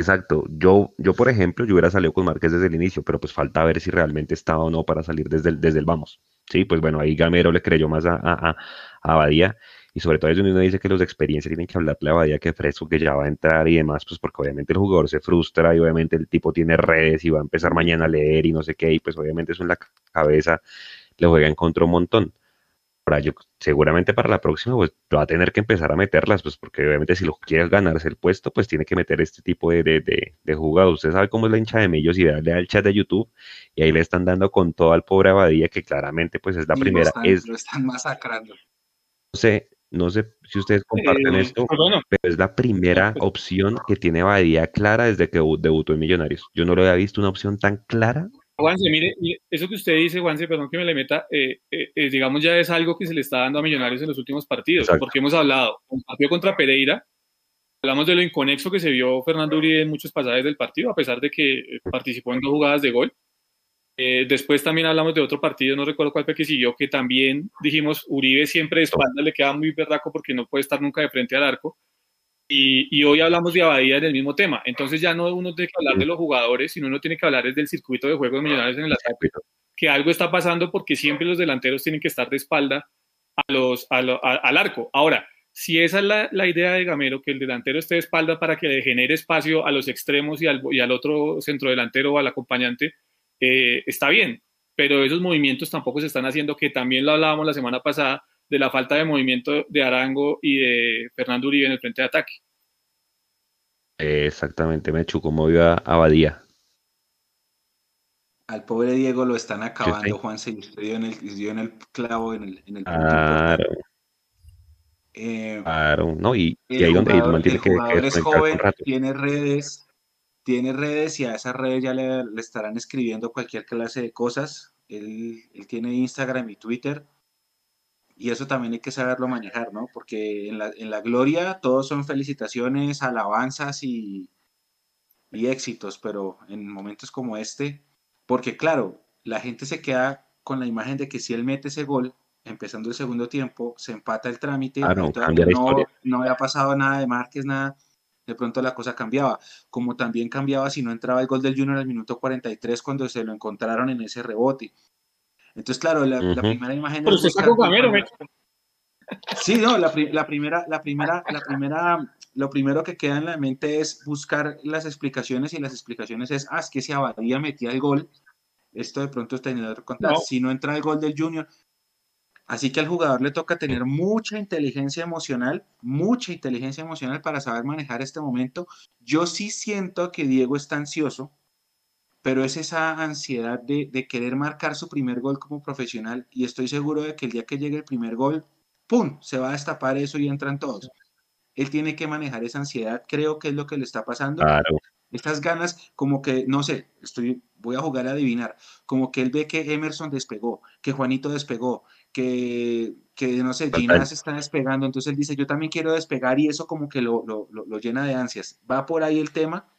Exacto. Yo, yo, por ejemplo, yo hubiera salido con Márquez desde el inicio, pero pues falta ver si realmente estaba o no para salir desde el, desde el vamos. Sí, pues bueno, ahí Gamero le creyó más a, a, a Abadía y sobre todo es donde uno dice que los de experiencia tienen que hablarle a Abadía que fresco, que ya va a entrar y demás, pues porque obviamente el jugador se frustra y obviamente el tipo tiene redes y va a empezar mañana a leer y no sé qué, y pues obviamente eso en la cabeza le juega en contra un montón Ahora, yo seguramente para la próxima pues va a tener que empezar a meterlas, pues porque obviamente si lo quiere ganarse el puesto, pues tiene que meter este tipo de, de, de, jugados. Usted sabe cómo es la hincha de Millos y darle al chat de YouTube y ahí le están dando con todo al pobre Abadía, que claramente pues es la primera. Lo es, lo están masacrando. No sé, no sé si ustedes comparten Eh, esto, pues pero es la primera opción que tiene Badía clara desde que debu- debutó en Millonarios. Yo no lo había visto una opción tan clara. Juanse, mire, mire, eso que usted dice, Juanse, perdón que me le meta, eh, eh, digamos ya es algo que se le está dando a Millonarios en los últimos partidos, Exacto. porque hemos hablado, un partido contra Pereira, hablamos de lo inconexo que se vio Fernando Uribe en muchos pasajes del partido, a pesar de que participó en dos jugadas de gol. Eh, después también hablamos de otro partido, no recuerdo cuál fue que siguió, que también dijimos, Uribe siempre de espalda le queda muy berraco porque no puede estar nunca de frente al arco. Y, y hoy hablamos de Abadía en el mismo tema. Entonces ya no uno tiene que hablar de los jugadores, sino uno tiene que hablar es del circuito de juego de Millonarios en el ataque. Que algo está pasando porque siempre los delanteros tienen que estar de espalda a los, a lo- a- al arco. Ahora, si esa es la, la idea de Gamero, que el delantero esté de espalda para que le genere espacio a los extremos y al, y al otro centrodelantero o al acompañante, eh, está bien. Pero esos movimientos tampoco se están haciendo, que también lo hablábamos la semana pasada, de la falta de movimiento de Arango y de Fernando Uribe en el frente de ataque. Exactamente, Mechu, como vio a Abadía. Al pobre Diego lo están acabando, y usted dio en el, dio en el clavo en el, en el Claro. Eh, claro, ¿no? Y, y el ahí donde jugador, man tiene el que, que jugador es joven, tiene redes, tiene redes y a esas redes ya le, le estarán escribiendo cualquier clase de cosas. Él, él tiene Instagram y Twitter y eso también hay que saberlo manejar, ¿no? Porque en la, en la gloria todos son felicitaciones, alabanzas y, y éxitos, pero en momentos como este, porque claro, la gente se queda con la imagen de que si él mete ese gol, empezando el segundo tiempo, se empata el trámite, la no, historia. no había pasado nada de Márquez, nada, de pronto la cosa cambiaba, como también cambiaba si no entraba el gol del Junior al minuto 43 cuando se lo encontraron en ese rebote. Entonces, claro, la, primera imagen Pero Gamero. Mecho. Sí, no, la, pri- la primera, la primera, la primera, lo primero que queda en la mente es buscar las explicaciones y las explicaciones es, ah, es que si Abadía metía el gol, esto de pronto es tenido que contar. No. Si no entra el gol del Junior, así que al jugador le toca tener mucha inteligencia emocional, mucha inteligencia emocional para saber manejar este momento. Yo sí siento que Diego está ansioso, pero es esa ansiedad de, de querer marcar su primer gol como profesional y estoy seguro de que el día que llegue el primer gol, ¡pum!, se va a destapar eso y entran todos. Él tiene que manejar esa ansiedad, creo que es lo que le está pasando. Claro, Estas ganas, como que, no sé, estoy, voy a jugar a adivinar, como que él ve que Emerson despegó, que Juanito despegó, que, que no sé, Total. Ginás está despegando, entonces él dice, yo también quiero despegar y eso como que lo, lo, lo, lo llena de ansias. Va por ahí el tema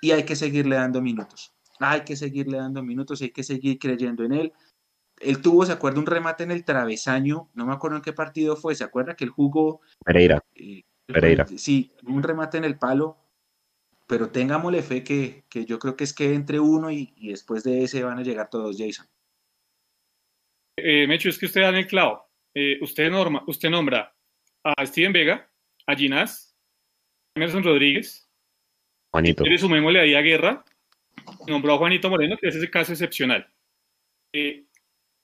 y hay que seguirle dando minutos. Hay que seguirle dando minutos, hay que seguir creyendo en él. Él tuvo, ¿se acuerda? Un remate en el travesaño, no me acuerdo en qué partido fue, ¿se acuerda que él jugó? Pereira. eh, Pereira. Sí, un remate en el palo, pero tengámosle fe que, que yo creo que es que entre uno y, y después de ese van a llegar todos, Jason. Eh, Mecho, es que usted da en el clavo. Eh, usted, norma, usted nombra a Steven Vega, a Ginás, a Emerson Rodríguez, Juanito. y sumémosle ahí a Guerra, nombró a Juanito Moreno, que es ese caso excepcional. Eh,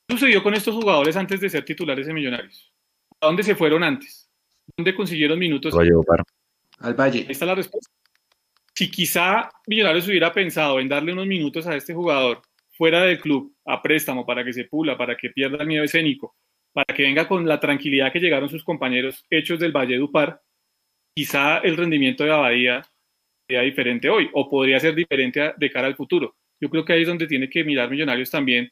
¿Qué sucedió con estos jugadores antes de ser titulares de Millonarios? ¿A dónde se fueron antes? ¿Dónde consiguieron minutos? Al Valle. Ahí está la respuesta. Si quizá Millonarios hubiera pensado en darle unos minutos a este jugador fuera del club, a préstamo, para que se pula, para que pierda el miedo escénico, para que venga con la tranquilidad que llegaron sus compañeros hechos del Valle Dupar, quizá el rendimiento de Abadía sea diferente hoy, o podría ser diferente de cara al futuro. Yo creo que ahí es donde tiene que mirar Millonarios también.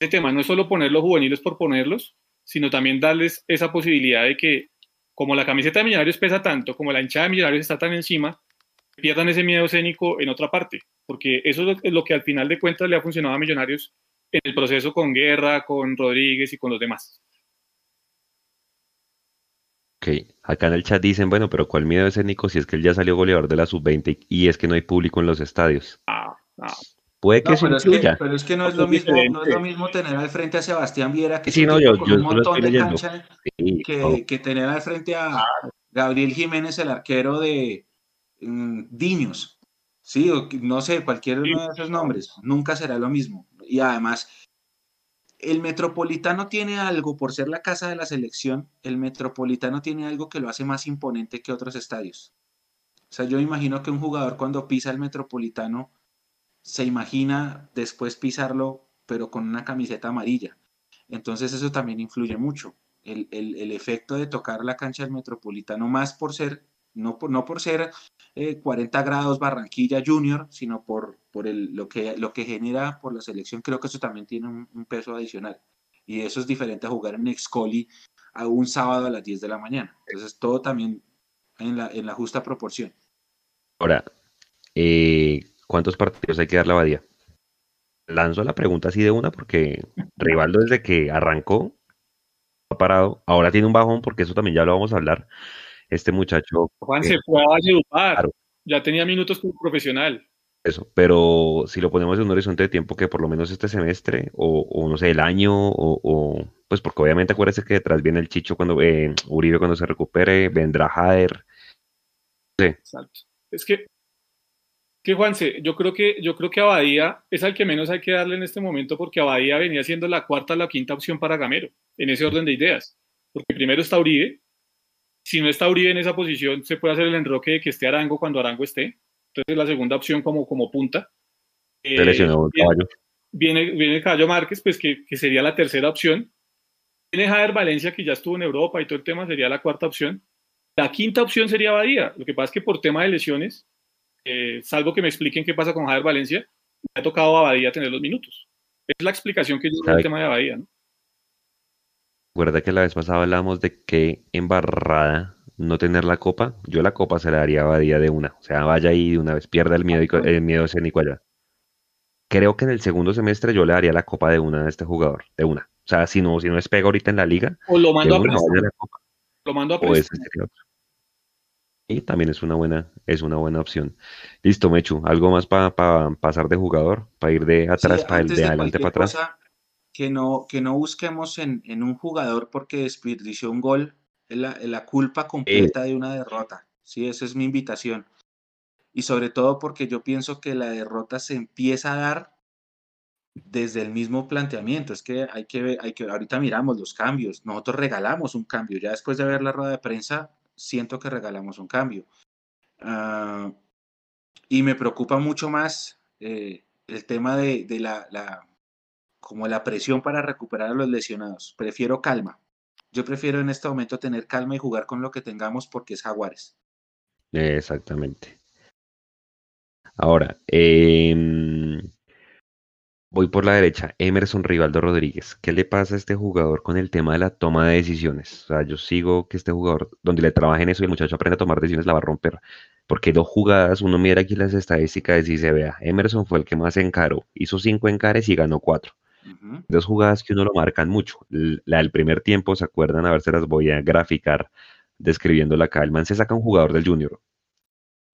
Este tema no es solo poner los juveniles por ponerlos, sino también darles esa posibilidad de que, como la camiseta de Millonarios pesa tanto, como la hinchada de Millonarios está tan encima, pierdan ese miedo escénico en otra parte, porque eso es lo, es lo que al final de cuentas le ha funcionado a Millonarios en el proceso con Guerra, con Rodríguez y con los demás. Ok, acá en el chat dicen, bueno, pero ¿cuál miedo escénico si es que él ya salió goleador de la sub-20 y es que no hay público en los estadios? Ah, ah. Puede que No, eso pero, es que, influya. pero es que no es lo mismo, no es diferente. lo mismo tener al frente a Sebastián Viera, que Sí, un no, tipo yo- con yo un lo montón de cancha, Sí, que, tener al frente a Gabriel Jiménez, el arquero de Diños. Sí, o no sé, cualquier uno de esos nombres. Nunca será lo mismo. Y además, el Metropolitano tiene algo, por ser la casa de la selección, el Metropolitano tiene algo que lo hace más imponente que otros estadios. O sea, yo imagino que un jugador cuando pisa el Metropolitano se imagina después pisarlo, pero con una camiseta amarilla. Entonces eso también influye mucho. El, efecto de tocar la cancha del Metropolitano, más por ser, no por, no por ser 40 eh, grados Barranquilla Junior, sino por, por el, lo, que, lo que genera por la selección, creo que eso también tiene un, peso adicional. Y eso es diferente a jugar en Excoli a un sábado a las 10 de la mañana. Entonces todo también en la, en la justa proporción. Ahora, eh, ¿cuántos partidos hay que dar la Abadía? Lanzo la pregunta así de una porque Rivaldo desde que arrancó ha parado. Ahora tiene un bajón porque eso también ya lo vamos a hablar. Este muchacho. Juan se fue a Ya tenía minutos como profesional. Eso, pero si lo ponemos en un horizonte de tiempo que por lo menos este semestre, o, no sé, el año, o, pues porque obviamente acuérdese que detrás viene el Chicho cuando eh, Uribe cuando se recupere, vendrá Jader. Sí. Exacto. Es que, que Juanse, yo creo que, yo creo que Abadía es al que menos hay que darle en este momento porque Abadía venía siendo la cuarta o la quinta opción para Gamero, en ese orden de ideas. Porque primero está Uribe, si no está Uribe en esa posición, se puede hacer el enroque de que esté Arango cuando Arango esté. Entonces la segunda opción como, como punta. Eh, viene, viene, viene Caballo Márquez, pues que, que, sería la tercera opción. Viene Jader Valencia, que ya estuvo en Europa y todo el tema, sería la cuarta opción. La quinta opción sería Badía. Lo que pasa es que por tema de lesiones, eh, salvo que me expliquen qué pasa con Javier Valencia, me ha tocado a Badía tener los minutos. Es la explicación que yo doy el tema de Badía. ¿no? Recuerda que la vez pasada hablamos de que embarrada no tener la copa, yo la copa se la daría a Badía de una. O sea, vaya ahí de una vez, pierda el miedo, el miedo escénico allá. Creo que en el segundo semestre yo le daría la copa de una a este jugador, de una. O sea, si no, si no despega ahorita en la liga, o lo mando a Lo mando a préstamo. Y también es una buena, es una buena opción. Listo, Mechu, ¿algo más para pasar de jugador? Para ir de atrás, para el de, adelante para atrás. Que no, que no busquemos en, un jugador porque desperdició un gol, la, la culpa completa de una derrota. Sí, esa es mi invitación. Y sobre todo porque yo pienso que la derrota se empieza a dar desde el mismo planteamiento. Es que hay que ver, hay que, ahorita miramos los cambios. Nosotros regalamos un cambio. Ya después de ver la rueda de prensa, siento que regalamos un cambio. Ah, y me preocupa mucho más eh, el tema de, la, la, como la presión para recuperar a los lesionados. Prefiero calma. Yo prefiero en este momento tener calma y jugar con lo que tengamos porque es Jaguares. Exactamente. Ahora, eh, Voy por la derecha, Emerson Rivaldo Rodríguez. ¿Qué le pasa a este jugador con el tema de la toma de decisiones? O sea, yo sigo que este jugador, donde le trabajen eso y el muchacho aprende a tomar decisiones, la va a romper. Porque dos jugadas, uno mira aquí las estadísticas y se vea. Emerson fue el que más encaró. Hizo cinco encares y ganó cuatro. Dos jugadas que uno lo marcan mucho. La del primer tiempo, ¿se acuerdan? A ver, se las voy a graficar describiéndola acá. El man se saca un jugador del Junior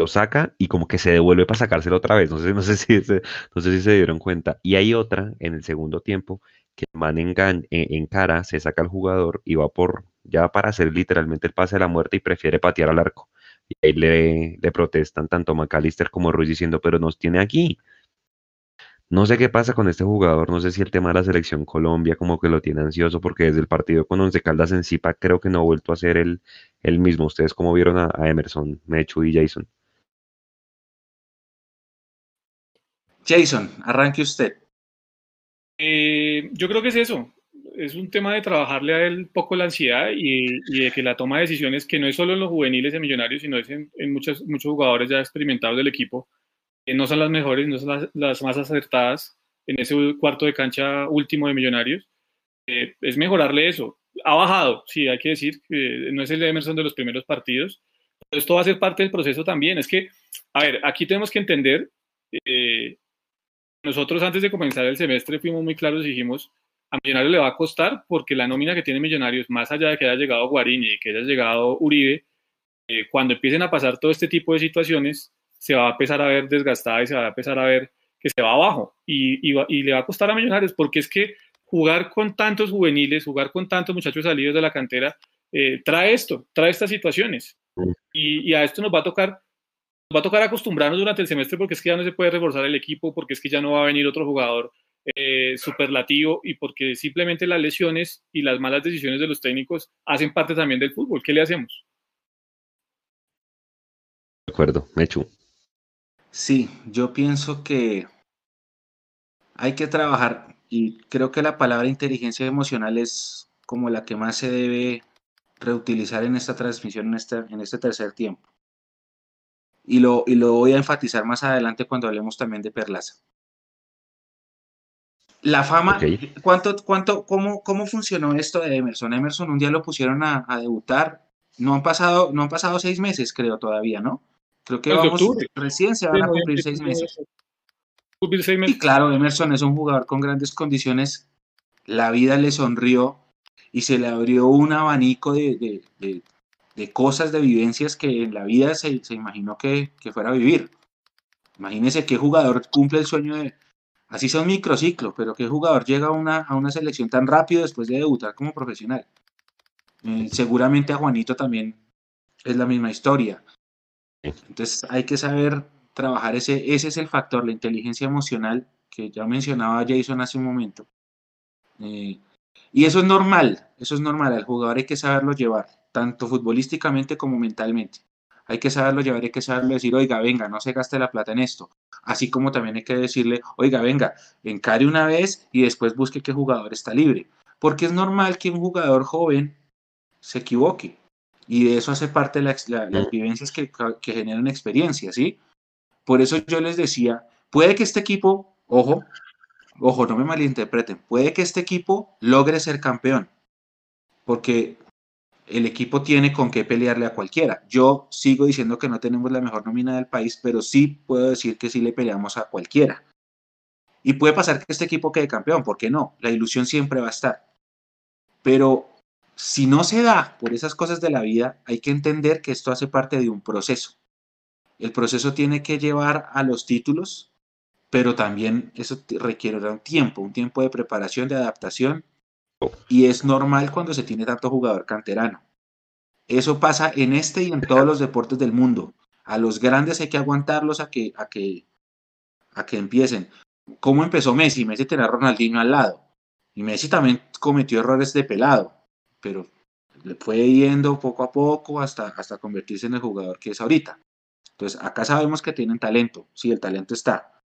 lo saca y como que se devuelve para sacárselo otra vez. No sé, no sé, si, se, si se dieron cuenta. Y hay otra en el segundo tiempo que el man en, en, cara se saca al jugador y va por, ya para hacer literalmente el pase de la muerte y prefiere patear al arco. Y ahí le, le protestan tanto McAllister como Ruiz diciendo, pero nos tiene aquí. No sé qué pasa con este jugador, no sé si el tema de la selección Colombia como que lo tiene ansioso porque desde el partido con Once Caldas en Zipa creo que no ha vuelto a ser el, el mismo. ¿Ustedes cómo vieron a, a Emerson, Mechu y Jason? Jason, arranque usted. Eh, yo creo que es eso. Es un tema de trabajarle a él poco la ansiedad y, de que la toma de decisiones, que no es solo en los juveniles de Millonarios, sino es en, muchos, muchos jugadores ya experimentados del equipo, no son las mejores, no son las, más acertadas en ese cuarto de cancha último de Millonarios. Eh, es mejorarle eso. Ha bajado, sí, hay que decir, no es el Emerson de los primeros partidos, esto va a ser parte del proceso también. Es que, a ver, aquí tenemos que entender eh, nosotros antes de comenzar el semestre fuimos muy claros y dijimos, a Millonarios le va a costar porque la nómina que tiene Millonarios, más allá de que haya llegado Guarini y que haya llegado Uribe, eh, cuando empiecen a pasar todo este tipo de situaciones, se va a empezar a ver desgastada y se va a empezar a ver que se va abajo y, y, le va a costar a Millonarios porque es que jugar con tantos juveniles, jugar con tantos muchachos salidos de la cantera, eh, trae esto, trae estas situaciones. Y, y, a esto nos va a tocar va a tocar acostumbrarnos durante el semestre porque es que ya no se puede reforzar el equipo, porque es que ya no va a venir otro jugador eh, superlativo y porque simplemente las lesiones y las malas decisiones de los técnicos hacen parte también del fútbol. ¿Qué le hacemos? De acuerdo, Mechu. Sí, yo pienso que hay que trabajar y creo que la palabra inteligencia emocional es como la que más se debe reutilizar en esta transmisión, en este, en este tercer tiempo. Y lo, y lo voy a enfatizar más adelante cuando hablemos también de Perlaza. La fama, ¿cuánto, cuánto, cómo, ¿cómo funcionó esto de Emerson? Emerson un día lo pusieron a, debutar, no han, pasado, no han pasado seis meses, creo, todavía, ¿no? Creo que vamos, recién se van a cumplir seis meses. Y claro, Emerson es un jugador con grandes condiciones. La vida le sonrió y se le abrió un abanico de, cosas, de vivencias que en la vida se, imaginó que, fuera a vivir. Imagínese qué jugador cumple el sueño de, así sea un microciclo, pero qué jugador llega a una, a una selección tan rápido después de debutar como profesional. Eh, seguramente a Juanito también es la misma historia. Entonces hay que saber trabajar ese, ese es el factor, la inteligencia emocional que ya mencionaba Jason hace un momento. Eh, y eso es normal, eso es normal, al jugador hay que saberlo llevar, tanto futbolísticamente como mentalmente. Hay que saberlo llevar, hay que saberlo decir, oiga, venga, no se gaste la plata en esto. Así como también hay que decirle, oiga, venga, encare una vez y después busque qué jugador está libre. Porque es normal que un jugador joven se equivoque. Y de eso hace parte las vivencias que, que generan experiencia, ¿sí? Por eso yo les decía, puede que este equipo, ojo, ojo, no me malinterpreten, puede que este equipo logre ser campeón, porque el equipo tiene con qué pelearle a cualquiera. Yo sigo diciendo que no tenemos la mejor nómina del país, pero sí puedo decir que sí le peleamos a cualquiera. Y puede pasar que este equipo quede campeón, ¿por qué no? La ilusión siempre va a estar. Pero si no se da por esas cosas de la vida, hay que entender que esto hace parte de un proceso. El proceso tiene que llevar a los títulos, pero también eso requiere un tiempo, un tiempo de preparación, de adaptación, y es normal cuando se tiene tanto jugador canterano. Eso pasa en este y en todos los deportes del mundo. A los grandes hay que aguantarlos a que, a que, a que empiecen. ¿Cómo empezó Messi? Messi tenía a Ronaldinho al lado. Y Messi también cometió errores de pelado, pero le fue yendo poco a poco hasta, hasta convertirse en el jugador que es ahorita. Entonces, acá sabemos que tienen talento, sí, el talento está.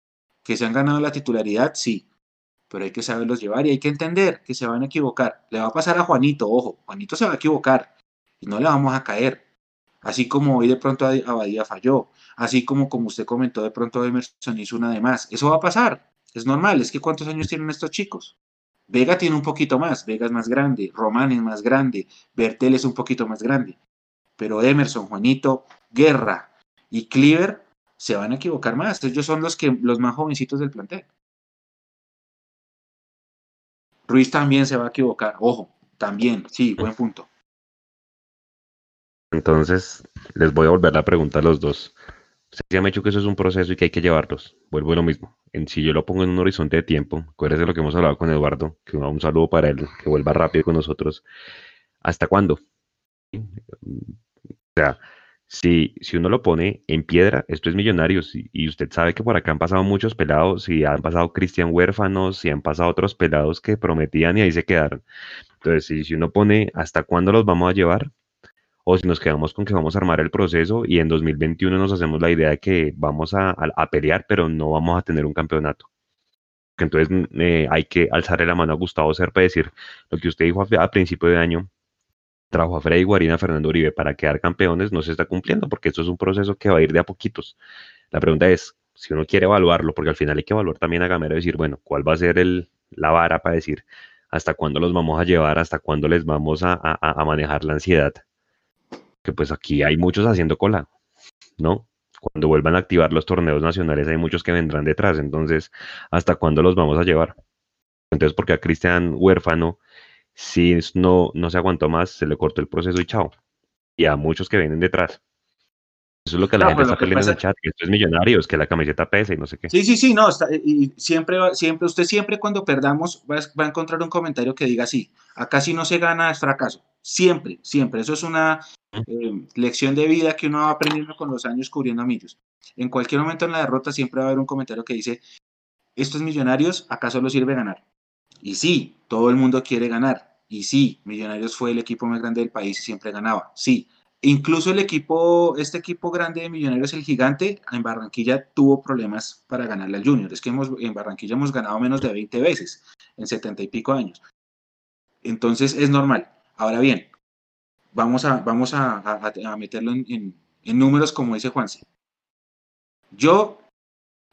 Que se han ganado la titularidad, sí, pero hay que saberlos llevar y hay que entender que se van a equivocar. Le va a pasar a Juanito, ojo, Juanito se va a equivocar y no le vamos a caer. Así como hoy de pronto Abadía falló, así como como usted comentó, de pronto Emerson hizo una de más. Eso va a pasar, es normal, es que ¿cuántos años tienen estos chicos? Vega tiene un poquito más, Vega es más grande, Román es más grande, Bertel es un poquito más grande, pero Emerson, Juanito, Guerra, y Cleaver se van a equivocar más. Ellos son los, que, los más jovencitos del plantel. Ruiz también se va a equivocar. Ojo, también, sí, buen punto. Entonces, les voy a volver a preguntar a los dos. Se me ha dicho que eso es un proceso y que hay que llevarlos. Vuelvo a lo mismo. En, si yo lo pongo en un horizonte de tiempo, acuérdense de lo que hemos hablado con Eduardo, que un saludo para él, que vuelva rápido con nosotros. ¿Hasta cuándo? O sea, si, si uno lo pone en piedra, esto es Millonarios, y, usted sabe que por acá han pasado muchos pelados, y han pasado Cristian Huérfanos, y han pasado otros pelados que prometían y ahí se quedaron. Entonces, si, si uno pone hasta cuándo los vamos a llevar, o si nos quedamos con que vamos a armar el proceso y en 2021 nos hacemos la idea de que vamos a, pelear, pero no vamos a tener un campeonato. Entonces eh, hay que alzarle la mano a Gustavo Serpa y decir lo que usted dijo a, a principio de año, trajo a Freddy Guarina, Fernando Uribe para quedar campeones no se está cumpliendo porque esto es un proceso que va a ir de a poquitos. La pregunta es, si uno quiere evaluarlo, porque al final hay que evaluar también a Gamero y decir, bueno, ¿cuál va a ser el, la vara para decir hasta cuándo los vamos a llevar, hasta cuándo les vamos a, a manejar la ansiedad? Pues aquí hay muchos haciendo cola, ¿no? Cuando vuelvan a activar los torneos nacionales hay muchos que vendrán detrás, entonces, ¿hasta cuándo los vamos a llevar? Entonces, porque a Cristian Huérfano si no, no se aguantó más, se le cortó el proceso y chao. Y a muchos que vienen detrás. Eso es lo que la gente está peleando en el chat, que esto es millonarios, que la camiseta pesa y no sé qué. Sí, sí, sí, no, y siempre, siempre, usted siempre cuando perdamos va, a encontrar un comentario que diga así, acá si no se gana es fracaso. Siempre, siempre. Eso es una eh, lección de vida que uno va aprendiendo con los años cubriendo millos. En cualquier momento en la derrota siempre va a haber un comentario que dice, estos millonarios, ¿acaso solo sirve ganar? Y sí, todo el mundo quiere ganar. Y sí, Millonarios fue el equipo más grande del país y siempre ganaba. Sí, incluso el equipo, este equipo grande de Millonarios, el gigante, en Barranquilla tuvo problemas para ganarle al Junior. Es que hemos, en Barranquilla hemos ganado menos de 20 veces en 70 y pico años. Entonces es normal. Ahora bien, vamos a, vamos a, meterlo en, números como dice Juanse. Yo,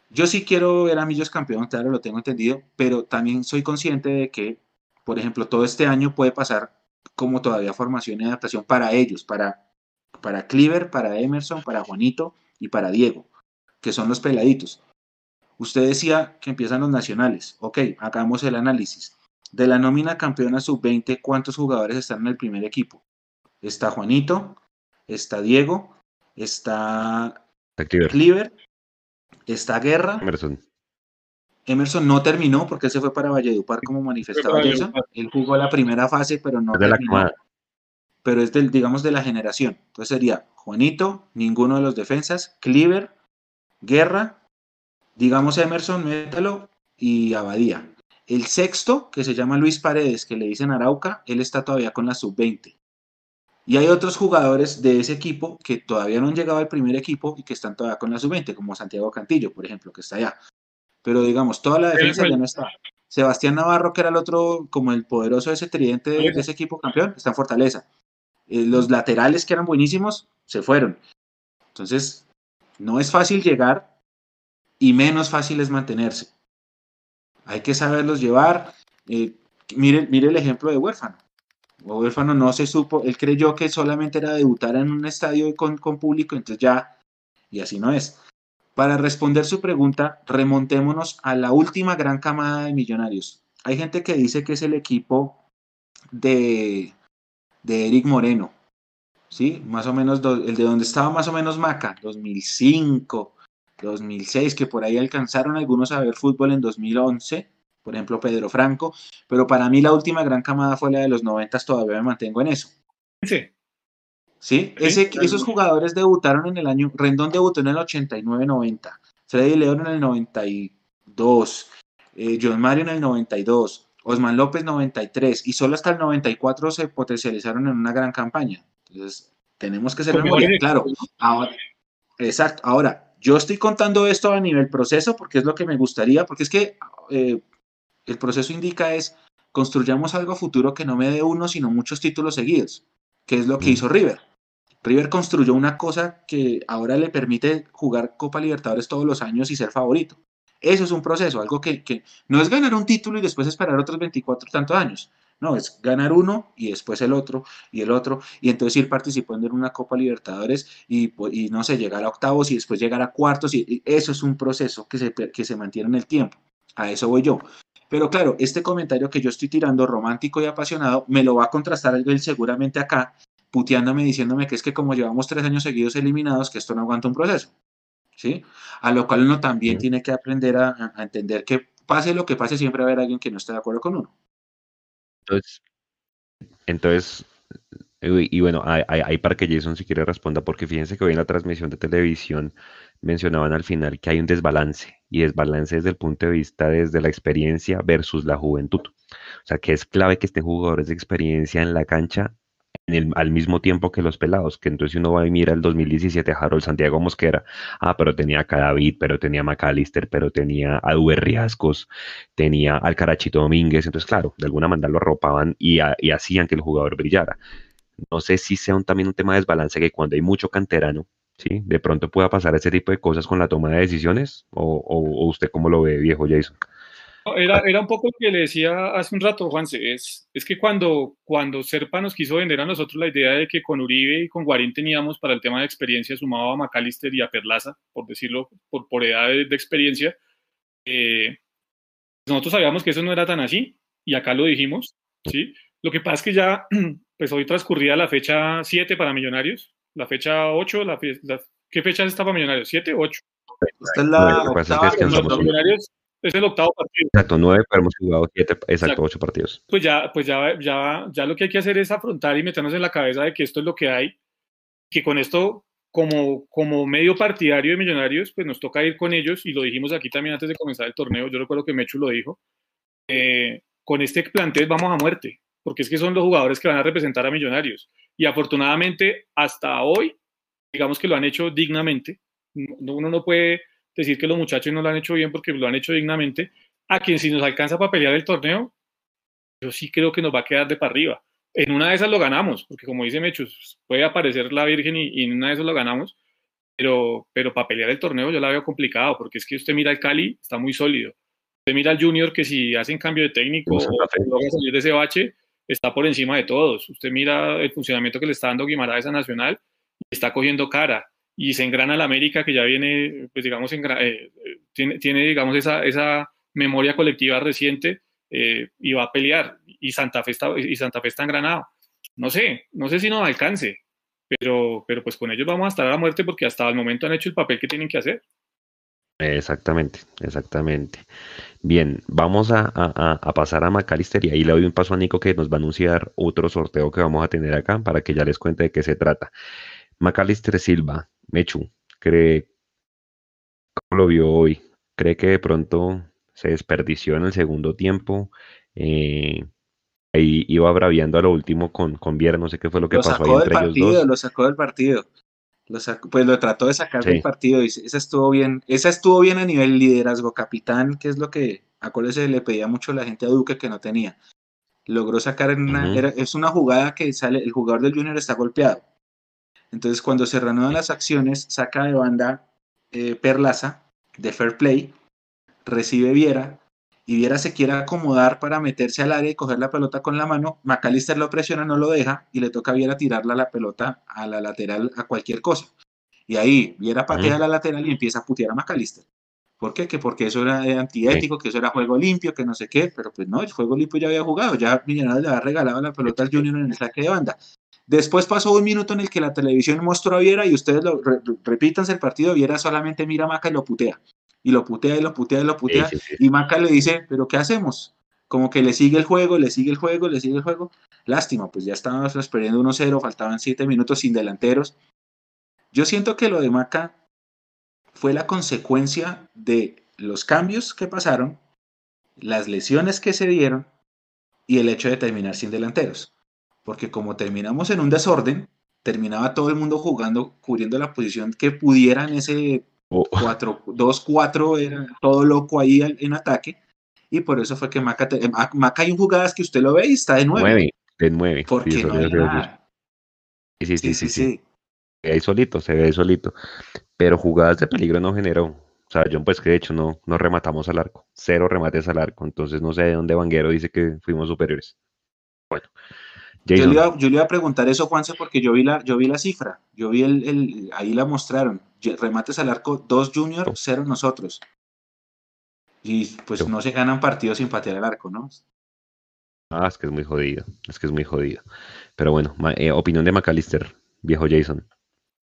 yo sí quiero ver a Millos campeón, claro, lo tengo entendido, pero también soy consciente de que, por ejemplo, todo este año puede pasar como todavía formación y adaptación para ellos, para, para Cleaver, para Emerson, para Juanito y para Diego, que son los peladitos. Usted decía que empiezan los nacionales. Ok, hagamos el análisis. De la nómina campeona sub-20, ¿cuántos jugadores están en el primer equipo? Está Juanito, está Diego, está Cleaver, está Guerra. Emerson. Emerson no terminó porque se fue para Valledupar como manifestaba Jason. Él jugó la primera fase, pero no terminó. pero es del, digamos, de la generación. Entonces sería Juanito, ninguno de los defensas, Cleaver, Guerra, digamos Emerson, métalo y Abadía. El sexto, que se llama Luis Paredes, que le dicen Arauca, él está todavía con la sub-20. Y hay otros jugadores de ese equipo que todavía no han llegado al primer equipo y que están todavía con la sub-20, como Santiago Cantillo, por ejemplo, que está allá. Pero digamos, toda la defensa ya no está. Sebastián Navarro, que era el otro, como el poderoso de ese tridente de, ese equipo campeón, está en Fortaleza. Eh, los laterales que eran buenísimos se fueron. Entonces, no es fácil llegar y menos fácil es mantenerse. Hay que saberlos llevar. Eh, mire, mire el ejemplo de Huérfano. Huérfano no se supo, él creyó que solamente era debutar en un estadio con, público, entonces ya, y así no es. Para responder su pregunta, remontémonos a la última gran camada de millonarios. Hay gente que dice que es el equipo de, de Eric Moreno, ¿sí? Más o menos, el de donde estaba más o menos Maca, 2005, 2006, que por ahí alcanzaron algunos a ver fútbol en 2011 por ejemplo Pedro Franco, pero para mí la última gran camada fue la de los noventas, todavía me mantengo en eso. Sí. ¿Sí? Ese, esos jugadores debutaron en el año, Rendón debutó en el 89-90, Freddy León en el 92, eh, John Mario en el 92, Osman López 93, y solo hasta el 94 se potencializaron en una gran campaña. Entonces, tenemos que ser memoria, claro. Ahora, exacto, ahora, yo estoy contando esto a nivel proceso porque es lo que me gustaría, porque es que eh, el proceso indica es construyamos algo futuro que no me dé uno, sino muchos títulos seguidos, que es lo que mm. hizo River. River construyó una cosa que ahora le permite jugar Copa Libertadores todos los años y ser favorito. Eso es un proceso, algo que, no es ganar un título y después esperar otros 24 tantos años. No, es ganar uno y después el otro y el otro. Y entonces ir participando en una Copa Libertadores y, y no sé, llegar a octavos y después llegar a cuartos. Y, eso es un proceso que se, que se mantiene en el tiempo. A eso voy yo. Pero claro, este comentario que yo estoy tirando romántico y apasionado me lo va a contrastar él seguramente acá, puteándome, diciéndome que es que como llevamos tres años seguidos eliminados, que esto no aguanta un proceso. ¿Sí? A lo cual uno también tiene que aprender a, entender que pase lo que pase, siempre va a haber alguien que no esté de acuerdo con uno. Entonces, entonces y, bueno, hay, para que Jason si quiere responda, porque fíjense que hoy en la transmisión de televisión mencionaban al final que hay un desbalance, y desbalance desde el punto de vista desde la experiencia versus la juventud. O sea, que es clave que estén jugadores de experiencia en la cancha al mismo tiempo que los pelados, que entonces uno va y mira el 2017 Harold Santiago Mosquera, ah, pero tenía a David, pero tenía a McAllister, pero tenía a Duer Riascos, tenía al Carachito Domínguez, entonces claro, de alguna manera lo arropaban y, y hacían que el jugador brillara. No sé si sea un, también un tema de desbalance que cuando hay mucho canterano, ¿sí? De pronto pueda pasar ese tipo de cosas con la toma de decisiones, o, usted cómo lo ve, viejo Jason. Era, era, un poco lo que le decía hace un rato, Juanse, es, es que cuando, cuando Serpa nos quiso vender a nosotros la idea de que con Uribe y con Guarín teníamos para el tema de experiencia sumado a Macalister y a Perlaza, por decirlo, por, por edad de, experiencia, eh, nosotros sabíamos que eso no era tan así, y acá lo dijimos, ¿sí? Lo que pasa es que ya, pues hoy transcurría la fecha 7 para Millonarios, la fecha 8, la, ¿qué fecha está para Millonarios? ¿7 o 8? Esta es la octava. Millonarios es el octavo partido. Exacto, 9, pero hemos jugado 7, exacto, 8 partidos. Pues ya, pues ya, ya, ya lo que hay que hacer es afrontar y meternos en la cabeza de que esto es lo que hay, que con esto como, como medio partidario de Millonarios, pues nos toca ir con ellos, y lo dijimos aquí también antes de comenzar el torneo, yo recuerdo que Mechu lo dijo, eh, con este plantel vamos a muerte, porque es que son los jugadores que van a representar a Millonarios. Y afortunadamente, hasta hoy, digamos que lo han hecho dignamente. Uno no puede decir que los muchachos no lo han hecho bien porque lo han hecho dignamente. A quien si nos alcanza para pelear el torneo, yo sí creo que nos va a quedar de para arriba. En una de esas lo ganamos, porque como dice Mechus, puede aparecer la Virgen y, en una de esas lo ganamos, pero, pero para pelear el torneo yo la veo complicado, porque es que usted mira el Cali, está muy sólido. Usted mira al Junior que si hacen cambio de técnico o logra salir de ese bache, está por encima de todos. Usted mira el funcionamiento que le está dando Guimaraes a Nacional y está cogiendo cara y se engrana la América que ya viene, pues digamos, eh, tiene, tiene, digamos, esa, esa memoria colectiva reciente eh, y va a pelear. Y Santa, Fe está, y Santa Fe está engranado. No sé, no sé si nos alcance, pero, pero pues con ellos vamos a estar a la muerte porque hasta el momento han hecho el papel que tienen que hacer. Exactamente, exactamente. Bien, vamos a, pasar a Macalister y ahí le doy un paso a Nico que nos va a anunciar otro sorteo que vamos a tener acá para que ya les cuente de qué se trata. Macalister Silva, Mechu, ¿cree, ¿cómo lo vio hoy? ¿Cree que de pronto se desperdició en el segundo tiempo? Eh, ahí iba braviando a lo último con, con Viera, no sé qué fue lo que pasó ahí entre ellos dos. Lo sacó del partido. Lo pues lo trató de sacar del partido y esa estuvo bien, esa estuvo bien a nivel liderazgo capitán, que es lo que a se le pedía mucho a la gente a Duque que no tenía. Logró sacar en una, es una jugada que sale, el jugador del Junior está golpeado. Entonces cuando se reanudan las acciones, saca de banda eh, Perlaza de Fair Play, recibe Viera, y Viera se quiere acomodar para meterse al área y coger la pelota con la mano, McAllister lo presiona, no lo deja y le toca a Viera tirarla la pelota a la lateral a cualquier cosa. Y ahí Viera patea a la lateral y empieza a putear a McAllister. ¿Por qué? Que porque eso era antiético, que eso era juego limpio, que no sé qué, pero pues no, el juego limpio ya había jugado, ya Millonarios le había regalado la pelota al Junior en el saque de banda. Después pasó un minuto en el que la televisión mostró a Viera y ustedes lo repítanse el partido, Viera solamente mira a Maca y lo putea y lo putea y lo putea y lo putea. Y Maca le dice, pero ¿qué hacemos? Como que le sigue el juego, le sigue el juego, le sigue el juego. Lástima, pues ya estábamos perdiendo 1-0, faltaban 7 minutos sin delanteros. Yo siento que lo de Maca fue la consecuencia de los cambios que pasaron, las lesiones que se dieron y el hecho de terminar sin delanteros. Porque como terminamos en un desorden, terminaba todo el mundo jugando, cubriendo la posición que pudiera en ese 2-4 era todo loco ahí en ataque. Y por eso fue que Maca, eh, Maca hay un jugadas que usted lo ve y está de 9. de 9. Porque sí, no Sí, sí, sí, sí, Se ve ahí solito, se ve ahí solito. Pero jugadas de peligro no generó. O sea, John, pues que de hecho no, no rematamos al arco. Cero remates al arco. Entonces no sé de dónde Vanguero dice que fuimos superiores. Bueno, yo le, iba, a preguntar eso, Juanse, porque yo vi la, yo vi la cifra, yo vi el, ahí la mostraron, remates al arco, dos junior, cero nosotros. Y pues no se ganan partidos sin patear al arco, ¿no? Ah, es que es muy jodido, es que es muy jodido. Pero bueno, eh, opinión de McAllister, viejo Jason.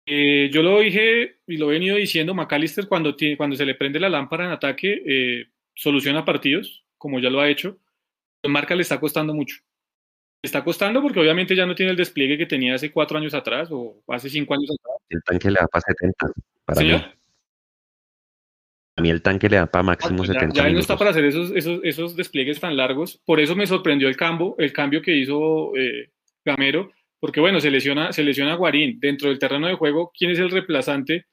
Eh, yo lo dije y lo he venido diciendo, McAllister cuando, cuando se le prende la lámpara en ataque, eh, soluciona partidos, como ya lo ha hecho. Marca le está costando mucho está costando porque obviamente ya no tiene el despliegue que tenía hace cuatro años atrás o hace cinco años atrás. El tanque le da para 70. Para Mí. A mí el tanque le da para máximo 70. Ya, ya no está para hacer esos, esos, esos, despliegues tan largos. Por eso me sorprendió el cambio, el cambio que hizo eh, Gamero, porque bueno, se lesiona, se lesiona Guarín. Dentro del terreno de juego, ¿quién es el reemplazante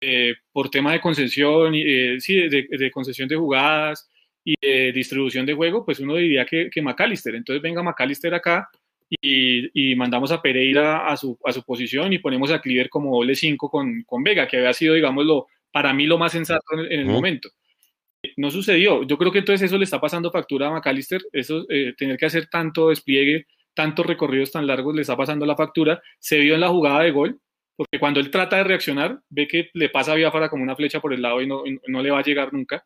eh, por tema de concesión, eh, sí, de, de concesión de jugadas? Y de distribución de juego, pues uno diría que, que McAllister. Entonces venga McAllister acá y, y mandamos a Pereira a su, a su posición y ponemos a Cliver como doble 5 con, con Vega, que había sido, digamos, lo, para mí lo más sensato en, el momento. No sucedió. Yo creo que entonces eso le está pasando factura a McAllister, eso, eh, tener que hacer tanto despliegue, tantos recorridos tan largos, le está pasando la factura. Se vio en la jugada de gol, porque cuando él trata de reaccionar, ve que le pasa a Biafara como una flecha por el lado y no, no le va a llegar nunca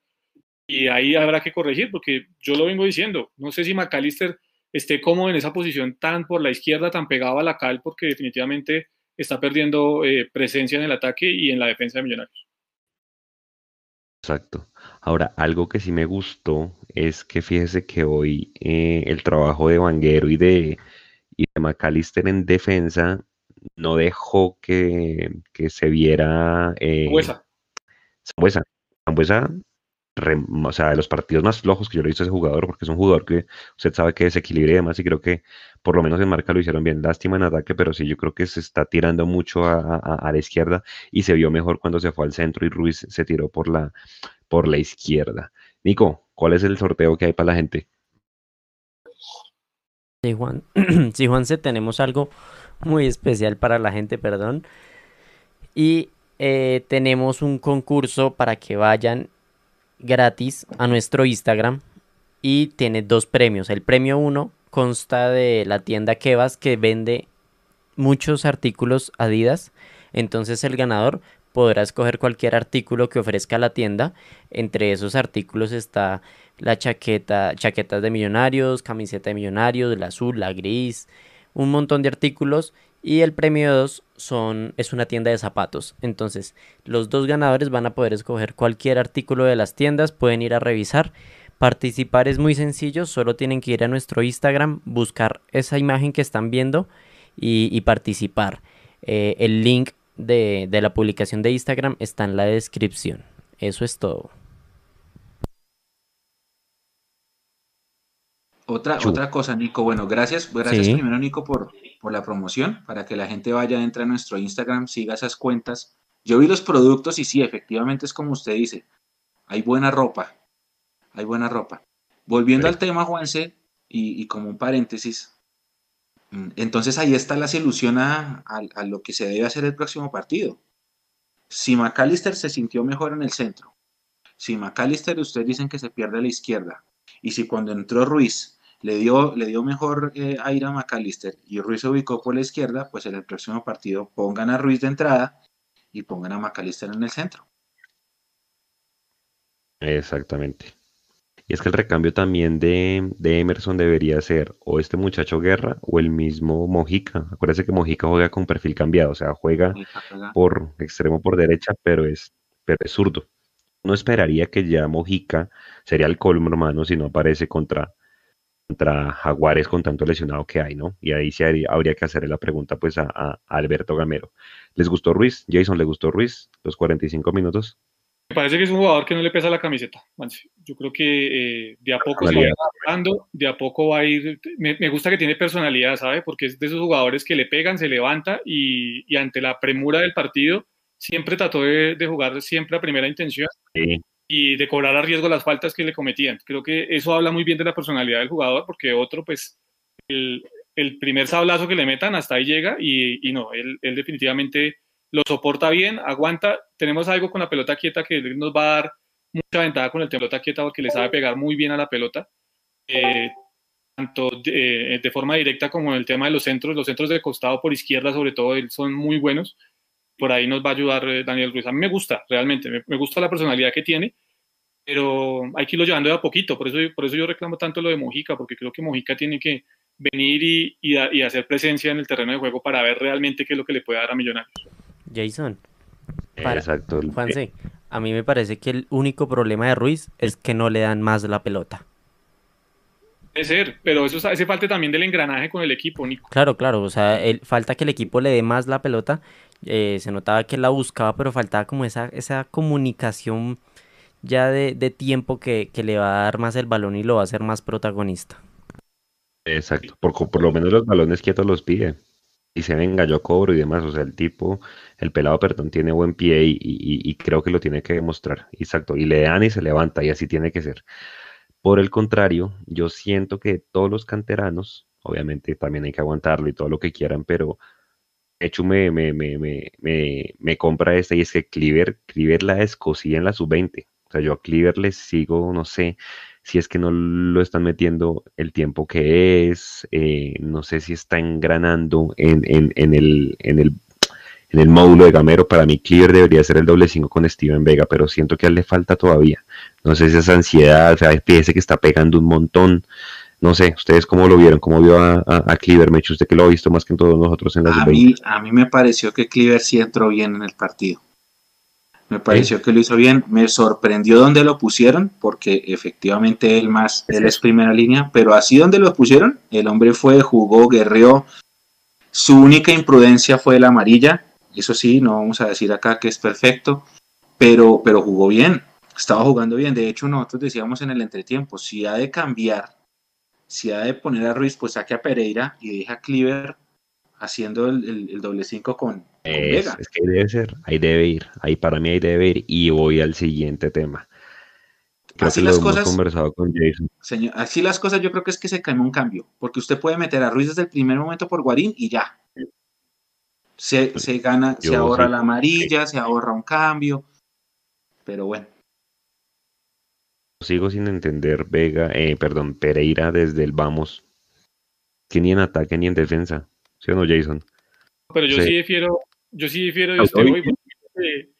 y ahí habrá que corregir, porque yo lo vengo diciendo, no sé si McAllister esté cómodo en esa posición tan por la izquierda, tan pegado a la cal, porque definitivamente está perdiendo eh, presencia en el ataque y en la defensa de Millonarios. Exacto. Ahora, algo que sí me gustó es que fíjese que hoy eh, el trabajo de Vanguero y de, y de McAllister en defensa no dejó que, que se viera. Eh, Sambuesa. Sambuesa. O sea, de los partidos más flojos que yo le he visto a ese jugador, porque es un jugador que usted sabe que desequilibra y demás, y creo que por lo menos en marca lo hicieron bien. Lástima en ataque, pero sí, yo creo que se está tirando mucho a la izquierda y se vio mejor cuando se fue al centro y Ruiz se tiró por la, por la izquierda. Nico, ¿cuál es el sorteo que hay para la gente? Sí, Juan. Sí, Juanse, tenemos algo muy especial para la gente, perdón. Y eh, tenemos un concurso para que vayan gratis a nuestro Instagram. Y tiene dos premios. El premio uno consta de la tienda Kevas que vende muchos artículos Adidas. Entonces el ganador podrá escoger cualquier artículo que ofrezca la tienda. Entre esos artículos está la chaqueta, chaquetas de millonarios, camiseta de millonarios, la azul, la gris, un montón de artículos. Y el premio 2 son, es una tienda de zapatos. Entonces, los dos ganadores van a poder escoger cualquier artículo de las tiendas, pueden ir a revisar. Participar es muy sencillo, solo tienen que ir a nuestro Instagram, buscar esa imagen que están viendo y, participar. Eh, el link de la publicación de Instagram está en la descripción. Eso es todo. Otra, Chu. otra cosa, Nico. Bueno, gracias, gracias Sí. primero, Nico, por, por la promoción, para que la gente vaya, entre a nuestro Instagram, siga esas cuentas. Yo vi los productos y sí, efectivamente es como usted dice. Hay buena ropa. Hay buena ropa. Volviendo al tema, Juanse, y, y como un paréntesis, mm, entonces ahí está la solución a, a- a lo que se debe hacer el próximo partido. Si McAllister se sintió mejor en el centro, si McAllister ustedes dicen que se pierde a la izquierda, y si cuando entró Ruiz le dio, le dio mejor eh, aire a McAllister y Ruiz se ubicó por la izquierda, pues en el próximo partido pongan a Ruiz de entrada y pongan a McAllister en el centro. Exactamente. Y es que el recambio también de, de Emerson debería ser o este muchacho Guerra o el mismo Mojica. Acuérdese que Mojica juega con perfil cambiado, o sea, juega- por extremo por derecha, pero es, pero es zurdo. No esperaría que ya Mojica sería el colmo, hermano, si no aparece contra, contra Jaguares con tanto lesionado que hay, ¿no? Y ahí sí habría que hacerle la pregunta pues a, Alberto Gamero. ¿Les gustó Ruiz? Jason, ¿le gustó Ruiz? Los 45 minutos. Me parece que es un jugador que no le pesa la camiseta. Yo creo que eh, de a poco se va adaptando, de a poco va a ir. Me, me gusta que tiene personalidad, ¿sabe? Porque es de esos jugadores que le pegan, se levanta y, y ante la premura del partido siempre trató de, de jugar siempre a primera intención Sí, y de cobrar a riesgo las faltas que le cometían. Creo que eso habla muy bien de la personalidad del jugador, porque otro, pues, el, el primer sablazo que le metan hasta ahí llega y, y no, él, él definitivamente lo soporta bien, aguanta. Tenemos algo con la pelota quieta que nos va a dar mucha ventaja con el pelota quieta porque le sabe pegar muy bien a la pelota. Eh, tanto de, de, forma directa como en el tema de los centros, los centros de costado por izquierda sobre todo son muy buenos. Por ahí nos va a ayudar eh, Daniel Ruiz. A mí me gusta, realmente, me, me, gusta la personalidad que tiene, pero hay que irlo llevando de a poquito. Por eso, por eso yo reclamo tanto lo de Mojica, porque creo que Mojica tiene que venir y, y, y hacer presencia en el terreno de juego para ver realmente qué es lo que le puede dar a Millonarios. Jason. Para, Exacto. Juanse, a mí me parece que el único problema de Ruiz es que no le dan más la pelota. Puede ser, pero eso hace falta también del engranaje con el equipo, Nico. Claro, claro, o sea, el, falta que el equipo le dé más la pelota. Eh, se notaba que la buscaba, pero faltaba como esa, esa comunicación ya de, de tiempo que, que, le va a dar más el balón y lo va a hacer más protagonista. Exacto, por, por lo menos los balones quietos los pide. Y se venga, yo cobro y demás. O sea, el tipo, el pelado, perdón, tiene buen pie y, y, y creo que lo tiene que demostrar. Exacto, y le dan y se levanta y así tiene que ser. Por el contrario, yo siento que todos los canteranos, obviamente también hay que aguantarlo y todo lo que quieran, pero hecho me, me, me, me, compra esta y es que Cleaver, Cleaver la escocía en la sub-20. O sea, yo a Cleaver le sigo, no sé si es que no lo están metiendo el tiempo que es, eh, no sé si está engranando en, en, en, el, en, el, en el módulo de Gamero. Para mí, Cleaver debería ser el doble 5 con Steven Vega, pero siento que le falta todavía. No sé si esa ansiedad, o sea, fíjese que está pegando un montón. No sé, ¿ustedes cómo lo vieron? ¿Cómo vio a, a, a Cleaver? Me usted que lo ha visto más que en todos nosotros en la a mí, a mí me pareció que Cleaver sí entró bien en el partido. Me pareció ¿Sí? que lo hizo bien. Me sorprendió donde lo pusieron, porque efectivamente él más, él es primera línea, pero así donde lo pusieron, el hombre fue, jugó, guerreó. Su única imprudencia fue la amarilla. Eso sí, no vamos a decir acá que es perfecto, pero, pero jugó bien. Estaba jugando bien. De hecho, nosotros decíamos en el entretiempo, si ha de cambiar, si ha de poner a Ruiz, pues saque a Pereira y deja a Cleaver haciendo el, doble cinco con, Vega. Es que debe ser, ahí debe ir. Ahí para mí ahí debe ir. Y voy al siguiente tema así las cosas, conversado con Jason. Señor, así las cosas yo creo que es que se cae un cambio, porque usted puede meter a Ruiz desde el primer momento por Guarín y ya. Se, se gana, se ahorra la amarilla, se ahorra un cambio, pero bueno. Sigo sin entender Vega, eh, perdón, Pereira desde el vamos, que ni en ataque ni en defensa, ¿sí o no, Jason? Pero yo sí, difiero, yo sí difiero de usted hoy, porque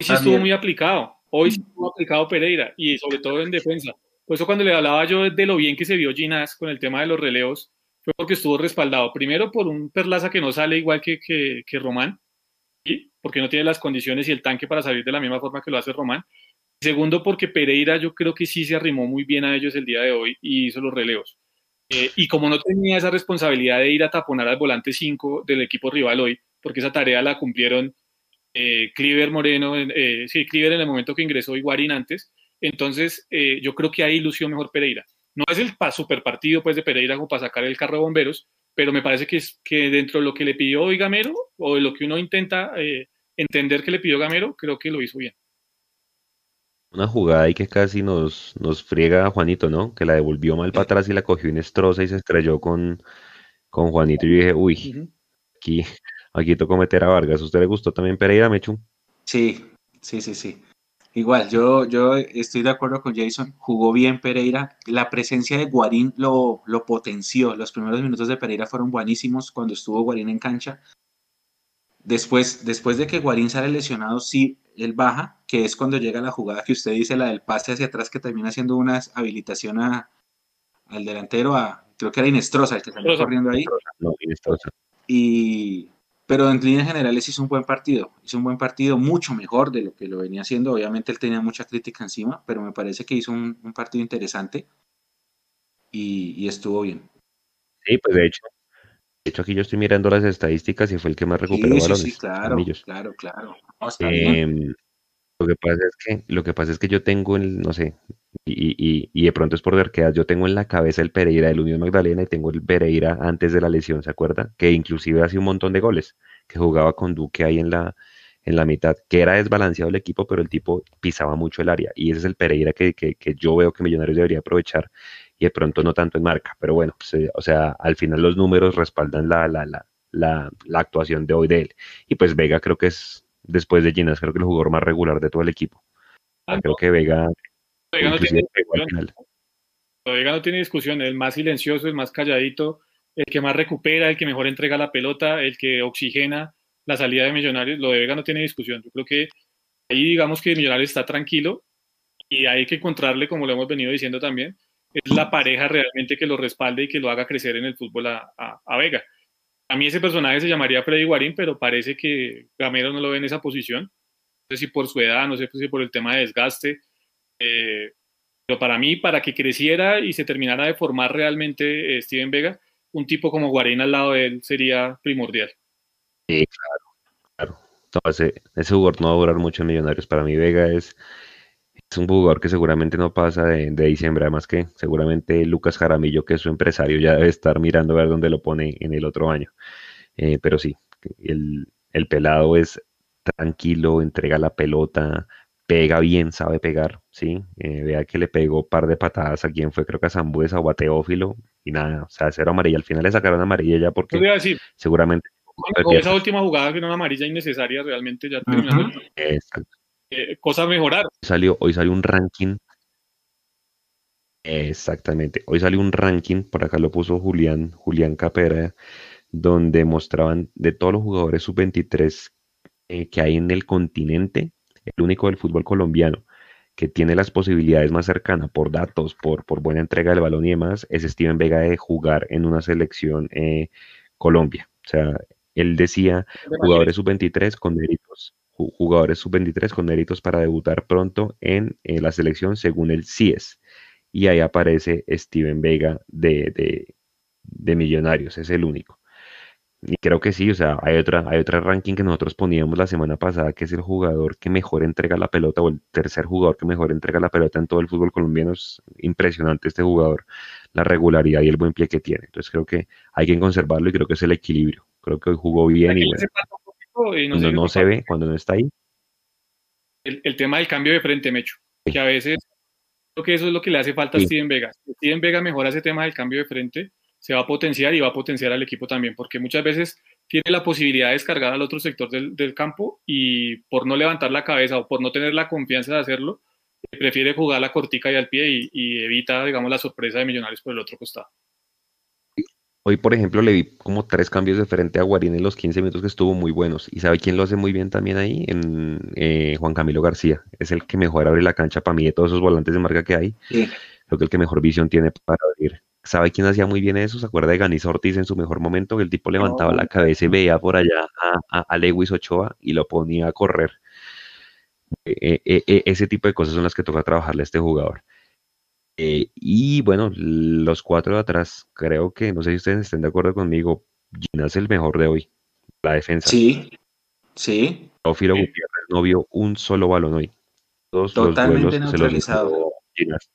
sí estuvo muy aplicado Hoy sí ha aplicado Pereira y sobre todo en defensa. Por eso cuando le hablaba yo de lo bien que se vio Ginás con el tema de los relevos, fue porque estuvo respaldado. Primero por un Perlaza que no sale igual que, que, Román, ¿sí? porque no tiene las condiciones y el tanque para salir de la misma forma que lo hace Román. Segundo porque Pereira yo creo que sí se arrimó muy bien a ellos el día de hoy y hizo los relevos. Eh, y como no tenía esa responsabilidad de ir a taponar al volante 5 del equipo rival hoy, porque esa tarea la cumplieron eh, Cliver Moreno, eh, sí, Cliver en el momento que ingresó y Guarín antes. Entonces, eh, yo creo que ahí lució mejor Pereira. No es el super partido pues, de Pereira como para sacar el carro de bomberos, pero me parece que, es, que dentro de lo que le pidió hoy Gamero, o de lo que uno intenta eh, entender que le pidió Gamero, creo que lo hizo bien. Una jugada ahí que casi nos, nos friega a Juanito, ¿no? Que la devolvió mal para atrás y la cogió Inestrosa y se estrelló con, con Juanito. Y yo dije, uy, aquí Aquí tocó meter a Vargas. ¿Usted le gustó también Pereira, Mechu? Sí, sí, sí, sí. Igual, yo, yo estoy de acuerdo con Jason. Jugó bien Pereira. La presencia de Guarín lo, lo potenció. Los primeros minutos de Pereira fueron buenísimos cuando estuvo Guarín en cancha. Después, después de que Guarín sale lesionado, sí, él baja, que es cuando llega la jugada que usted dice, la del pase hacia atrás, que termina haciendo una habilitación a, al delantero, a, creo que era Inestrosa el que salió corriendo ahí. No, Inestrosa. Y, pero en líneas generales hizo un buen partido, hizo un buen partido, mucho mejor de lo que lo venía haciendo. Obviamente él tenía mucha crítica encima, pero me parece que hizo un, partido interesante y, estuvo bien. Sí, pues de hecho, de hecho aquí yo estoy mirando las estadísticas y fue el que más recuperó sí, balones. Sí, claro, claro, claro. Em, lo que pasa es que, lo que pasa es que yo tengo el, no sé, y, y, y de pronto es por verquedas, yo tengo en la cabeza el Pereira del Unión Magdalena y tengo el Pereira antes de la lesión, ¿se acuerda? Que inclusive hace un montón de goles, que jugaba con Duque ahí en la, en la mitad, que era desbalanceado el equipo, pero el tipo pisaba mucho el área. Y ese es el Pereira que, que, que yo veo que Millonarios debería aprovechar y de pronto no tanto en marca. Pero bueno, pues, eh, o sea, al final los números respaldan la, la, la, la, la actuación de hoy de él. Y pues Vega creo que es después de Ginas, creo que el jugador más regular de todo el equipo. Ah, creo que Vega, Vega no, tiene Vega no tiene discusión, el más silencioso, el más calladito, el que más recupera, el que mejor entrega la pelota, el que oxigena la salida de Millonarios, lo de Vega no tiene discusión. Yo creo que ahí digamos que Millonarios está tranquilo y hay que encontrarle, como lo hemos venido diciendo también, es la pareja realmente que lo respalde y que lo haga crecer en el fútbol a, a Vega. A mí ese personaje se llamaría Freddy Guarín, pero parece que Gamero no lo ve en esa posición. No sé si por su edad, no sé si por el tema de desgaste. Eh, pero para mí, para que creciera y se terminara de formar realmente eh, Steven Vega, un tipo como Guarín al lado de él sería primordial. Sí, claro, claro. ese, ese jugador no va a durar mucho en Millonarios. Para mí Vega es es un jugador que seguramente no pasa de, diciembre, además que seguramente Lucas Jaramillo, que es su empresario, ya debe estar mirando a ver dónde lo pone en el otro año. Eh, pero sí, el, pelado es tranquilo, entrega la pelota, pega bien, sabe pegar, ¿sí? Eh, vea que le pegó un par de patadas a quien fue, creo que a Zambuesa o a Teófilo, y nada, o sea, cero amarilla. Al final le sacaron amarilla ya porque seguramente... esa última jugada que era una amarilla innecesaria, realmente ya terminando. Exacto. Eh, cosa mejorar. Salió, hoy salió un ranking. Exactamente. Hoy salió un ranking, por acá lo puso Julián, Julián Capera, donde mostraban de todos los jugadores sub-23 eh, que hay en el continente, el único del fútbol colombiano que tiene las posibilidades más cercanas por datos, por, por buena entrega del balón y demás, es Steven Vega de jugar en una selección eh, Colombia. O sea, él decía jugadores sub-23 con méritos jugadores sub-23 con méritos para debutar pronto en, la selección según el CIES. Y ahí aparece Steven Vega de, de, Millonarios, es el único. y creo que sí, o sea, hay otra, hay otra ranking que nosotros poníamos la semana pasada, que es el jugador que mejor entrega la pelota, o el tercer jugador que mejor entrega la pelota en todo el fútbol colombiano. Es impresionante este jugador, la regularidad y el buen pie que tiene. Entonces creo que hay que conservarlo y creo que es el equilibrio. Creo que hoy jugó bien y bueno. Cuando no se ve, cuando no está ahí. El, el, tema del cambio de frente, Mecho, que a veces creo que eso es lo que le hace falta a Steven Vega. Steven Vega mejora ese tema del cambio de frente se va a potenciar y va a potenciar al equipo también, porque muchas veces tiene la posibilidad de descargar al otro sector del, campo y por no levantar la cabeza o por no tener la confianza de hacerlo, prefiere jugar la cortica y al pie y, evita, digamos, la sorpresa de Millonarios por el otro costado. Hoy, por ejemplo, le vi como tres cambios de frente a Guarín en los 15 minutos que estuvo muy buenos. ¿Y sabe quién lo hace muy bien también ahí? En, eh, Juan Camilo García. Es el que mejor abre la cancha para mí de todos esos volantes de marca que hay. Creo que el que mejor visión tiene para abrir ¿Sabe quién hacía muy bien eso? ¿Se acuerda de Ganis Ortiz en su mejor momento? Que el tipo levantaba la cabeza y veía por allá a, Lewis Ochoa y lo ponía a correr. E, e, e, ese tipo de cosas son las que toca trabajarle a este jugador. Eh, y bueno, los cuatro de atrás, creo que, no sé si ustedes estén de acuerdo conmigo, Gina es el mejor de hoy, la defensa. Sí, sí. Teófilo Gutiérrez no vio un solo balón hoy. Todos Totalmente los neutralizado. Se los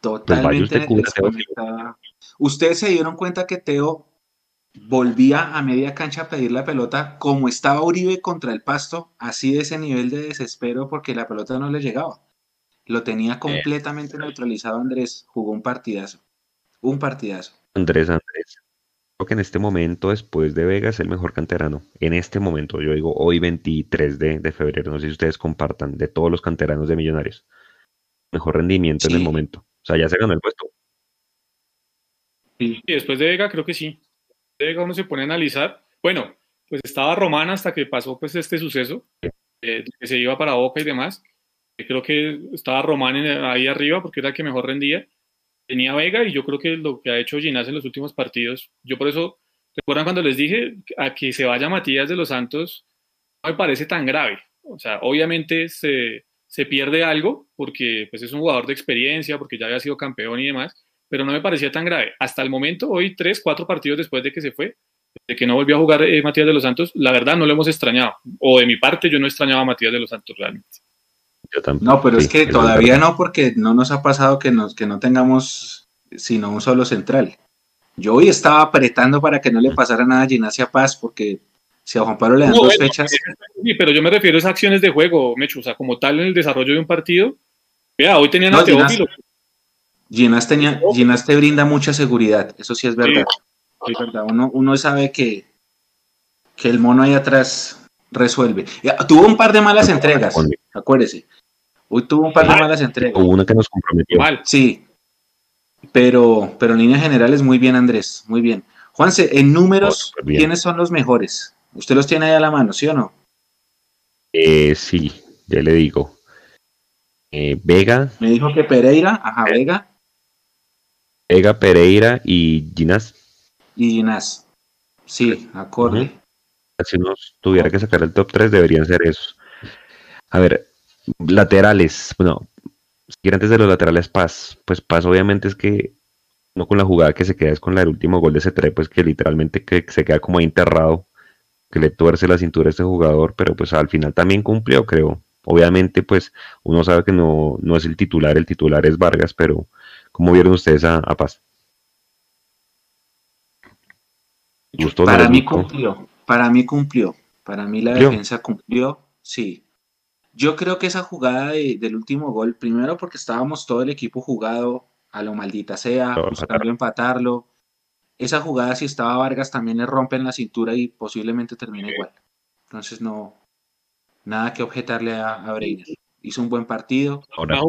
pues Totalmente Ustedes se dieron cuenta que Teo volvía a media cancha a pedir la pelota como estaba Uribe contra el pasto, así de ese nivel de desespero porque la pelota no le llegaba. Lo tenía completamente neutralizado Andrés, jugó un partidazo. Un partidazo. Andrés, Andrés. Creo que en este momento, después de Vegas, el mejor canterano. En este momento, yo digo hoy 23 de, febrero, no sé si ustedes compartan, de todos los canteranos de Millonarios. Mejor rendimiento en el momento. O sea, ya se ganó el puesto. Y después de Vega, creo que sí. De Vega uno se pone a analizar. Bueno, pues estaba Román hasta que pasó pues este suceso, eh, que se iba para Boca y demás. Creo que estaba Román ahí arriba porque era el que mejor rendía. Tenía Vega y yo creo que lo que ha hecho Ginás en los últimos partidos, yo por eso, ¿recuerdan cuando les dije a que se vaya Matías de los Santos? No me parece tan grave. O sea, obviamente se, se pierde algo porque pues, es un jugador de experiencia, porque ya había sido campeón y demás, pero no me parecía tan grave. Hasta el momento, hoy tres, cuatro partidos después de que se fue, de que no volvió a jugar eh, Matías de los Santos, la verdad no lo hemos extrañado. O de mi parte, yo no extrañaba a Matías de los Santos realmente. Yo tampoco. No, pero es que todavía no, porque no nos ha pasado que, nos, que no tengamos sino un solo central. Yo hoy estaba apretando para que no le pasara nada a Ginacia Paz, porque si a Juan Pablo le dan dos fechas. Sí, pero yo me refiero a esas acciones de juego, Mecho, o sea, como tal en el desarrollo de un partido. Vea, hoy tenían a Teófilo. Ginás, tenía, Ginás te brinda mucha seguridad, eso sí es verdad. Uno, uno sabe que, que el mono ahí atrás resuelve. Tuvo un par de malas entregas, acuérdese. Hoy tuvo un par de malas entregas. Hubo una que nos comprometió. Mal. Sí, pero, pero en líneas generales muy bien, Andrés, muy bien. Juanse, en números, ¿quiénes son los mejores? ¿Usted los tiene ahí a la mano, sí o no? Eh, sí, ya le digo. Eh, Vega. Me dijo que Pereira, ajá, Vega. Vega, Pereira y Ginás. Y Ginás. Sí, acorde. Si uno tuviera que sacar el top 3, deberían ser esos. A ver, laterales. Bueno, si antes de los laterales, Paz. Pues Paz, obviamente, es que no con la jugada que se queda es con la del último gol de ese 3 pues que literalmente que se queda como ahí enterrado que le tuerce la cintura a este jugador, pero pues al final también cumplió, creo. Obviamente, pues uno sabe que no, no es el titular, el titular es Vargas, pero ¿cómo vieron ustedes a, Paz? para mí cumplió, para mí cumplió, para mí la defensa cumplió, sí. Yo creo que esa jugada del último gol, primero porque estábamos todo el equipo jugado a lo maldita sea, buscando empatarlo, esa jugada, si estaba Vargas, también le rompen la cintura y posiblemente termina igual. Entonces, no, nada que objetarle a, a Breiner. Hizo un buen partido. Ahora.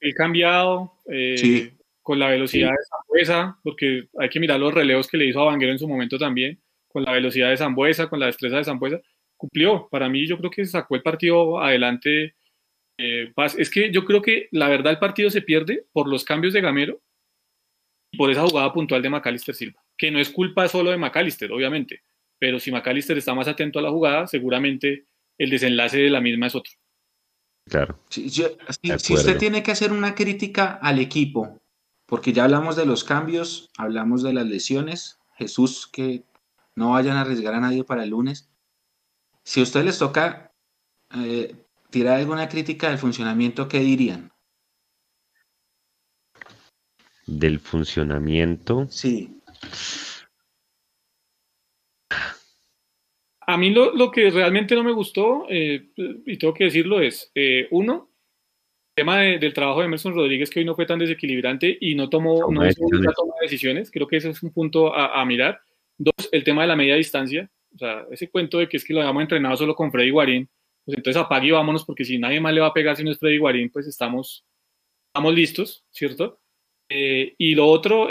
El cambiado, eh, con la velocidad de Zambuesa, porque hay que mirar los relevos que le hizo a Vanguero en su momento también, con la velocidad de Zambuesa, con la destreza de Zambuesa, cumplió. Para mí, yo creo que sacó el partido adelante. Eh, es que yo creo que la verdad el partido se pierde por los cambios de Gamero por esa jugada puntual de Macalister Silva, que no es culpa solo de Macalister, obviamente, pero si Macalister está más atento a la jugada, seguramente el desenlace de la misma es otro. Claro. Si, si, usted tiene que hacer una crítica al equipo, porque ya hablamos de los cambios, hablamos de las lesiones, Jesús que no vayan a arriesgar a nadie para el lunes. Si a ustedes les toca eh, tirar alguna crítica del funcionamiento, ¿qué dirían? Del funcionamiento. Sí. A mí lo, que realmente no me gustó, eh, y tengo que decirlo, es, eh, uno, el tema del trabajo de Emerson Rodríguez, que hoy no fue tan desequilibrante y no tomó no hizo una toma de decisiones. Creo que ese es un punto a, mirar. Dos, el tema de la media distancia. O sea, ese cuento de que es que lo habíamos entrenado solo con Freddy Guarín, pues entonces apague y vámonos, porque si nadie más le va a pegar si no es Freddy Guarín, pues estamos, estamos listos, ¿cierto? Eh, y lo otro,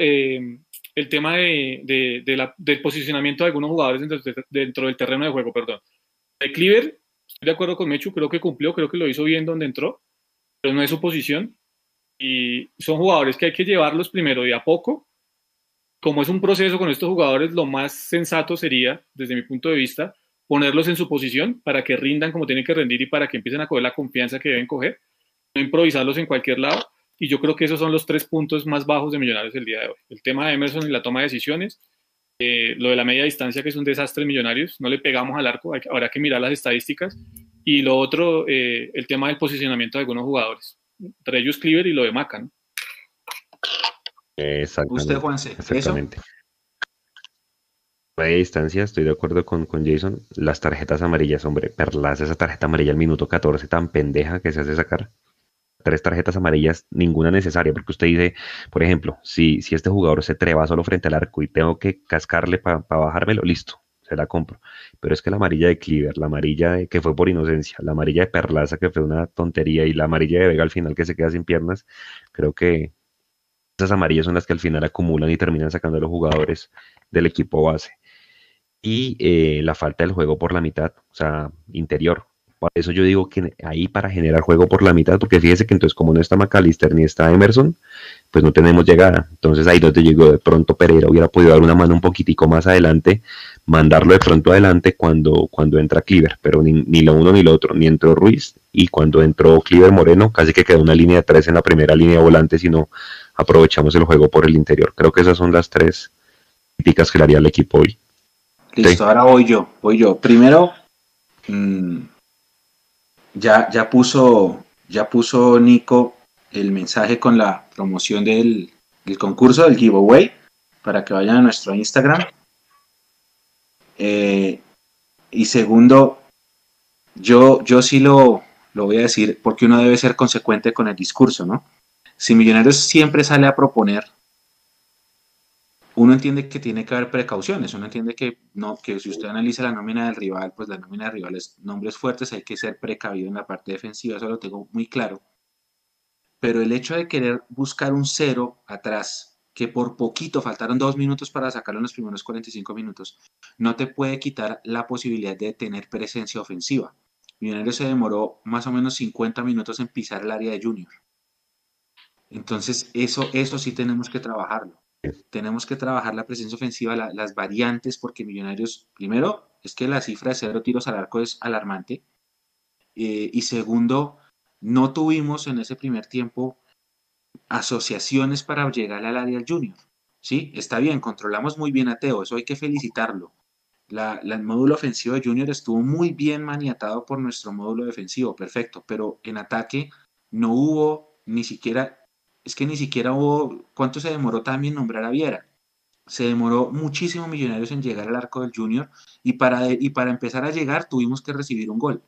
el tema de, la, del posicionamiento de algunos jugadores dentro, del terreno de juego, perdón. De Cleaver, estoy de acuerdo con Mechu, creo que cumplió, creo que lo hizo bien donde entró, pero no es su posición. Y son jugadores que hay que llevarlos primero de a poco. Como es un proceso con estos jugadores, lo más sensato sería, desde mi punto de vista, ponerlos en su posición para que rindan como tienen que rendir y para que empiecen a coger la confianza que deben coger, no improvisarlos en cualquier lado y yo creo que esos son los tres puntos más bajos de Millonarios el día de hoy. El tema de Emerson y la toma de decisiones, eh, lo de la media distancia, que es un desastre en Millonarios, no le pegamos al arco, habrá que mirar las estadísticas. Y lo otro, eh, el tema del posicionamiento de algunos jugadores, entre ellos Cleaver y lo de Maca. ¿no? Exactamente. Usted, Juanse, exactamente. Media distancia, estoy de acuerdo con, con Jason. Las tarjetas amarillas, hombre, perlas, esa tarjeta amarilla al minuto 14 tan pendeja que se hace sacar tres tarjetas amarillas, ninguna necesaria, porque usted dice, por ejemplo, si, si este jugador se treba solo frente al arco y tengo que cascarle para bajármelo, listo, se la compro. Pero es que la amarilla de Cleaver, la amarilla que fue por inocencia, la amarilla de Perlaza que fue una tontería y la amarilla de Vega al final que se queda sin piernas, creo que esas amarillas son las que al final acumulan y terminan sacando a los jugadores del equipo base. Y eh, la falta del juego por la mitad, o sea, interior. Por eso yo digo que ahí para generar juego por la mitad, porque fíjese que entonces como no está McAllister ni está Emerson, pues no tenemos llegada. Entonces ahí donde llegó de pronto Pereira hubiera podido dar una mano un poquitico más adelante, mandarlo de pronto adelante cuando, cuando entra Cleaver, pero ni, ni lo uno ni lo otro, ni entró Ruiz y cuando entró Cleaver Moreno casi que quedó una línea de tres en la primera línea volante si no aprovechamos el juego por el interior. Creo que esas son las tres críticas que le haría al equipo hoy. Listo, ahora voy yo, voy yo. Primero, mmm, ya, ya, puso, ya puso Nico el mensaje con la promoción del, concurso, del giveaway, para que vayan a nuestro Instagram. Eh, y segundo, yo, yo sí lo, lo voy a decir porque uno debe ser consecuente con el discurso, ¿no? Si Millonarios siempre sale a proponer uno entiende que tiene que haber precauciones, uno entiende que, no, que si usted analiza la nómina del rival, pues la nómina del rival es nombres fuertes, hay que ser precavido en la parte defensiva, eso lo tengo muy claro. Pero el hecho de querer buscar un cero atrás, que por poquito faltaron dos minutos para sacarlo en los primeros 45 minutos, no te puede quitar la posibilidad de tener presencia ofensiva. Millonarios se demoró más o menos 50 minutos en pisar el área de Junior. Entonces, eso, eso sí tenemos que trabajarlo tenemos que trabajar la presencia ofensiva, las variantes, porque Millonarios, primero, es que la cifra de cero tiros al arco es alarmante. Eh, y segundo, no tuvimos en ese primer tiempo asociaciones para llegar al área del junior. Sí, está bien, controlamos muy bien a Teo, eso hay que felicitarlo. El módulo ofensivo de Junior estuvo muy bien maniatado por nuestro módulo defensivo, perfecto, pero en ataque no hubo ni siquiera es que ni siquiera hubo, ¿cuánto se demoró también nombrar a Viera? Se demoró muchísimo Millonarios en llegar al arco del Junior y para, y para empezar a llegar tuvimos que recibir un gol.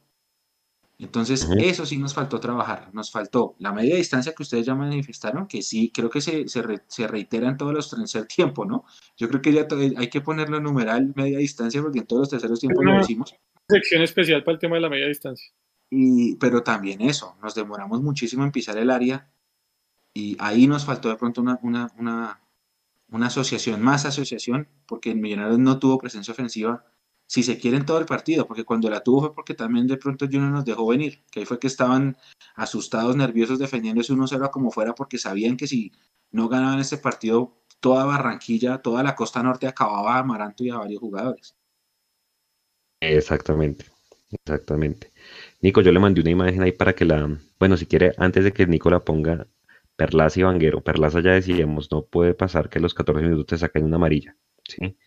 Entonces, eso sí nos faltó trabajar, nos faltó la media distancia que ustedes ya manifestaron, que sí, creo que se, se, reitera en todos los tercer tiempo, ¿no? Yo creo que ya hay que ponerlo en numeral media distancia porque en todos los terceros tiempos lo decimos. Sección especial para el tema de la media distancia. Y, pero también eso, nos demoramos muchísimo en pisar el área, y ahí nos faltó de pronto una, una, una, una asociación, más asociación, porque el Millonarios no tuvo presencia ofensiva, si se quiere en todo el partido, porque cuando la tuvo fue porque también de pronto Junior nos dejó venir, que ahí fue que estaban asustados, nerviosos, defendiéndose 1-0 como fuera, porque sabían que si no ganaban este partido, toda Barranquilla, toda la costa norte acababa a Amaranto y a varios jugadores. Exactamente, exactamente. Nico, yo le mandé una imagen ahí para que la, bueno, si quiere, antes de que Nico la ponga, Perlaza y Vanguero. Perlaza ya decíamos, no puede pasar que los 14 minutos te saquen una amarilla. ¿sí?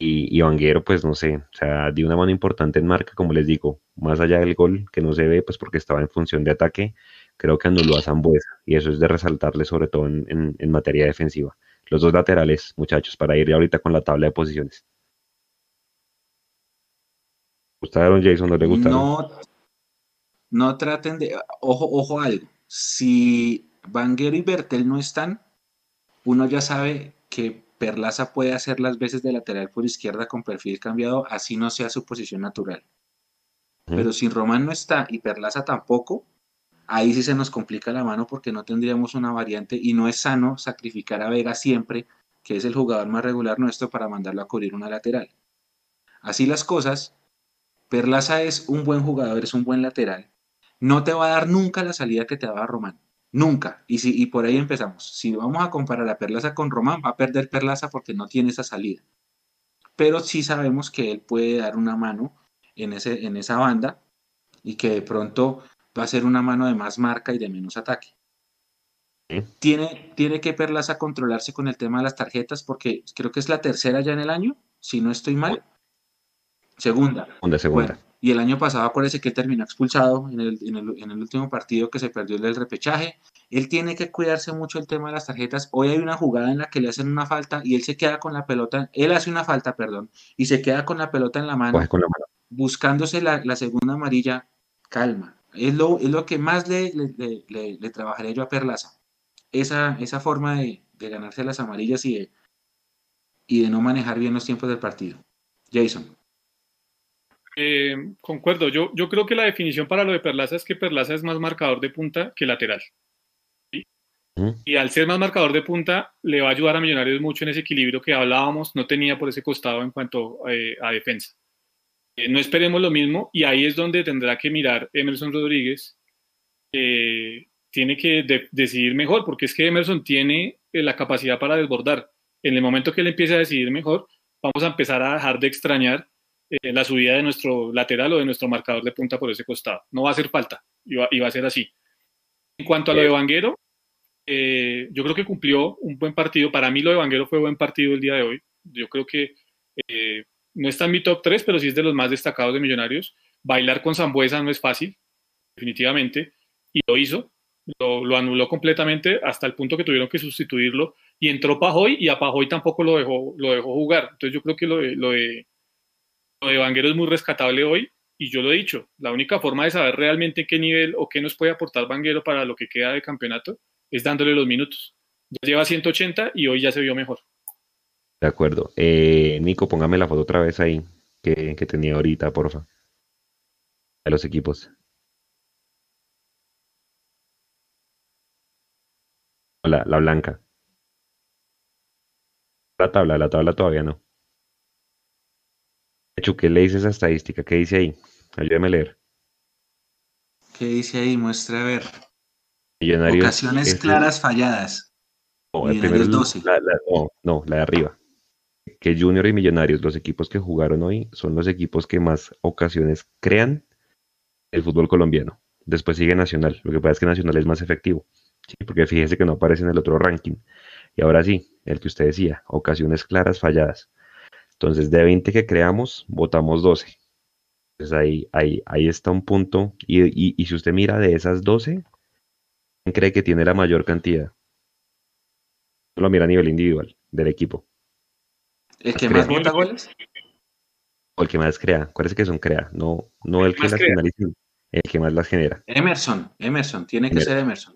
Y, y Vanguero, pues no sé, o sea, dio una mano importante en marca, como les digo, más allá del gol que no se ve, pues porque estaba en función de ataque, creo que anuló a Zambuesa y eso es de resaltarle sobre todo en, materia defensiva. Los dos laterales, muchachos, para ir ahorita con la tabla de posiciones. ¿Gustaron, Jason? ¿No le gustaron? No, no traten de. Ojo, ojo algo. Si Vanguero y Bertel no están, uno ya sabe que Perlaza puede hacer las veces de lateral por izquierda con perfil cambiado, así no sea su posición natural. Pero si Román no está y Perlaza tampoco, ahí sí se nos complica la mano porque no tendríamos una variante y no es sano sacrificar a Vega siempre, que es el jugador más regular nuestro, para mandarlo a cubrir una lateral. Así las cosas, Perlaza es un buen jugador, es un buen lateral. No te va a dar nunca la salida que te daba Román. Nunca. Y, si, y por ahí empezamos. Si vamos a comparar a Perlaza con Román, va a perder Perlaza porque no tiene esa salida. Pero sí sabemos que él puede dar una mano en, ese, en esa banda y que de pronto va a ser una mano de más marca y de menos ataque. Tiene, tiene que Perlaza controlarse con el tema de las tarjetas porque creo que es la tercera ya en el año, si no estoy mal. Segunda. Segunda, segunda. Y el año pasado acuérdese que terminó expulsado en el, en, el, en el, último partido que se perdió el del repechaje. Él tiene que cuidarse mucho el tema de las tarjetas. Hoy hay una jugada en la que le hacen una falta y él se queda con la pelota, él hace una falta, perdón, y se queda con la pelota en la mano, con la mano. buscándose la, la, segunda amarilla. Calma. Es lo, es lo que más le, le, le, le trabajaré yo a Perlaza. Esa, esa forma de, de ganarse las amarillas y de, y de no manejar bien los tiempos del partido. Jason. Eh, concuerdo, yo, yo creo que la definición para lo de Perlaza es que Perlaza es más marcador de punta que lateral. ¿sí? Y al ser más marcador de punta, le va a ayudar a Millonarios mucho en ese equilibrio que hablábamos, no tenía por ese costado en cuanto eh, a defensa. Eh, no esperemos lo mismo y ahí es donde tendrá que mirar Emerson Rodríguez. tiene que de decidir mejor, porque es que Emerson tiene la capacidad para desbordar. En el momento que él empiece a decidir mejor, vamos a empezar a dejar de extrañar eh, la subida de nuestro lateral o de nuestro marcador de punta por ese costado. No va a hacer falta y va, y va a ser así. En cuanto a lo de Vanguero, eh, yo creo que cumplió un buen partido. Para mí lo de Vanguero fue buen partido el día de hoy. Yo creo que eh, no está en mi top 3, pero sí es de los más destacados de Millonarios. Bailar con Zambuesa no es fácil, definitivamente, y lo hizo. Lo, lo, anuló completamente hasta el punto que tuvieron que sustituirlo y entró Pajoy y a Pajoy tampoco lo dejó, lo dejó jugar. Entonces yo creo que lo de, lo de, lo de Vanguero es muy rescatable hoy y yo lo he dicho, la única forma de saber realmente qué nivel o qué nos puede aportar Vanguero para lo que queda de campeonato es dándole los minutos. Ya lleva 180 y hoy ya se vio mejor. De acuerdo. Eh, Nico, póngame la foto otra vez ahí que, tenía ahorita, porfa. De los equipos. La, la blanca. La tabla, la tabla todavía no. Hecho, ¿qué le dice esa estadística? ¿Qué dice ahí? Ayúdeme a leer. ¿Qué dice ahí? Muestra a ver. Millonarios. Ocasiones es- claras falladas. No, el primero, 12. la- la- no, no, la de arriba. Que Junior y Millonarios, los equipos que jugaron hoy, son los equipos que más ocasiones crean el fútbol colombiano. Después sigue Nacional. Lo que pasa es que Nacional es más efectivo. ¿sí? Porque fíjese que no aparece en el otro ranking. Y ahora sí, el que usted decía, ocasiones claras falladas. Entonces, de 20 que creamos, votamos 12. Entonces ahí, ahí, ahí está un punto. Y, y- y si usted mira de esas 12, ¿quién cree que tiene la mayor cantidad? Lo mira a nivel individual del equipo. ¿El que más vota goles? O el que más crea. ¿Cuál es que son crea? No, no el que más las crea. finaliza, el que más las genera. Emerson, Emerson, tiene que Emerson. ser Emerson.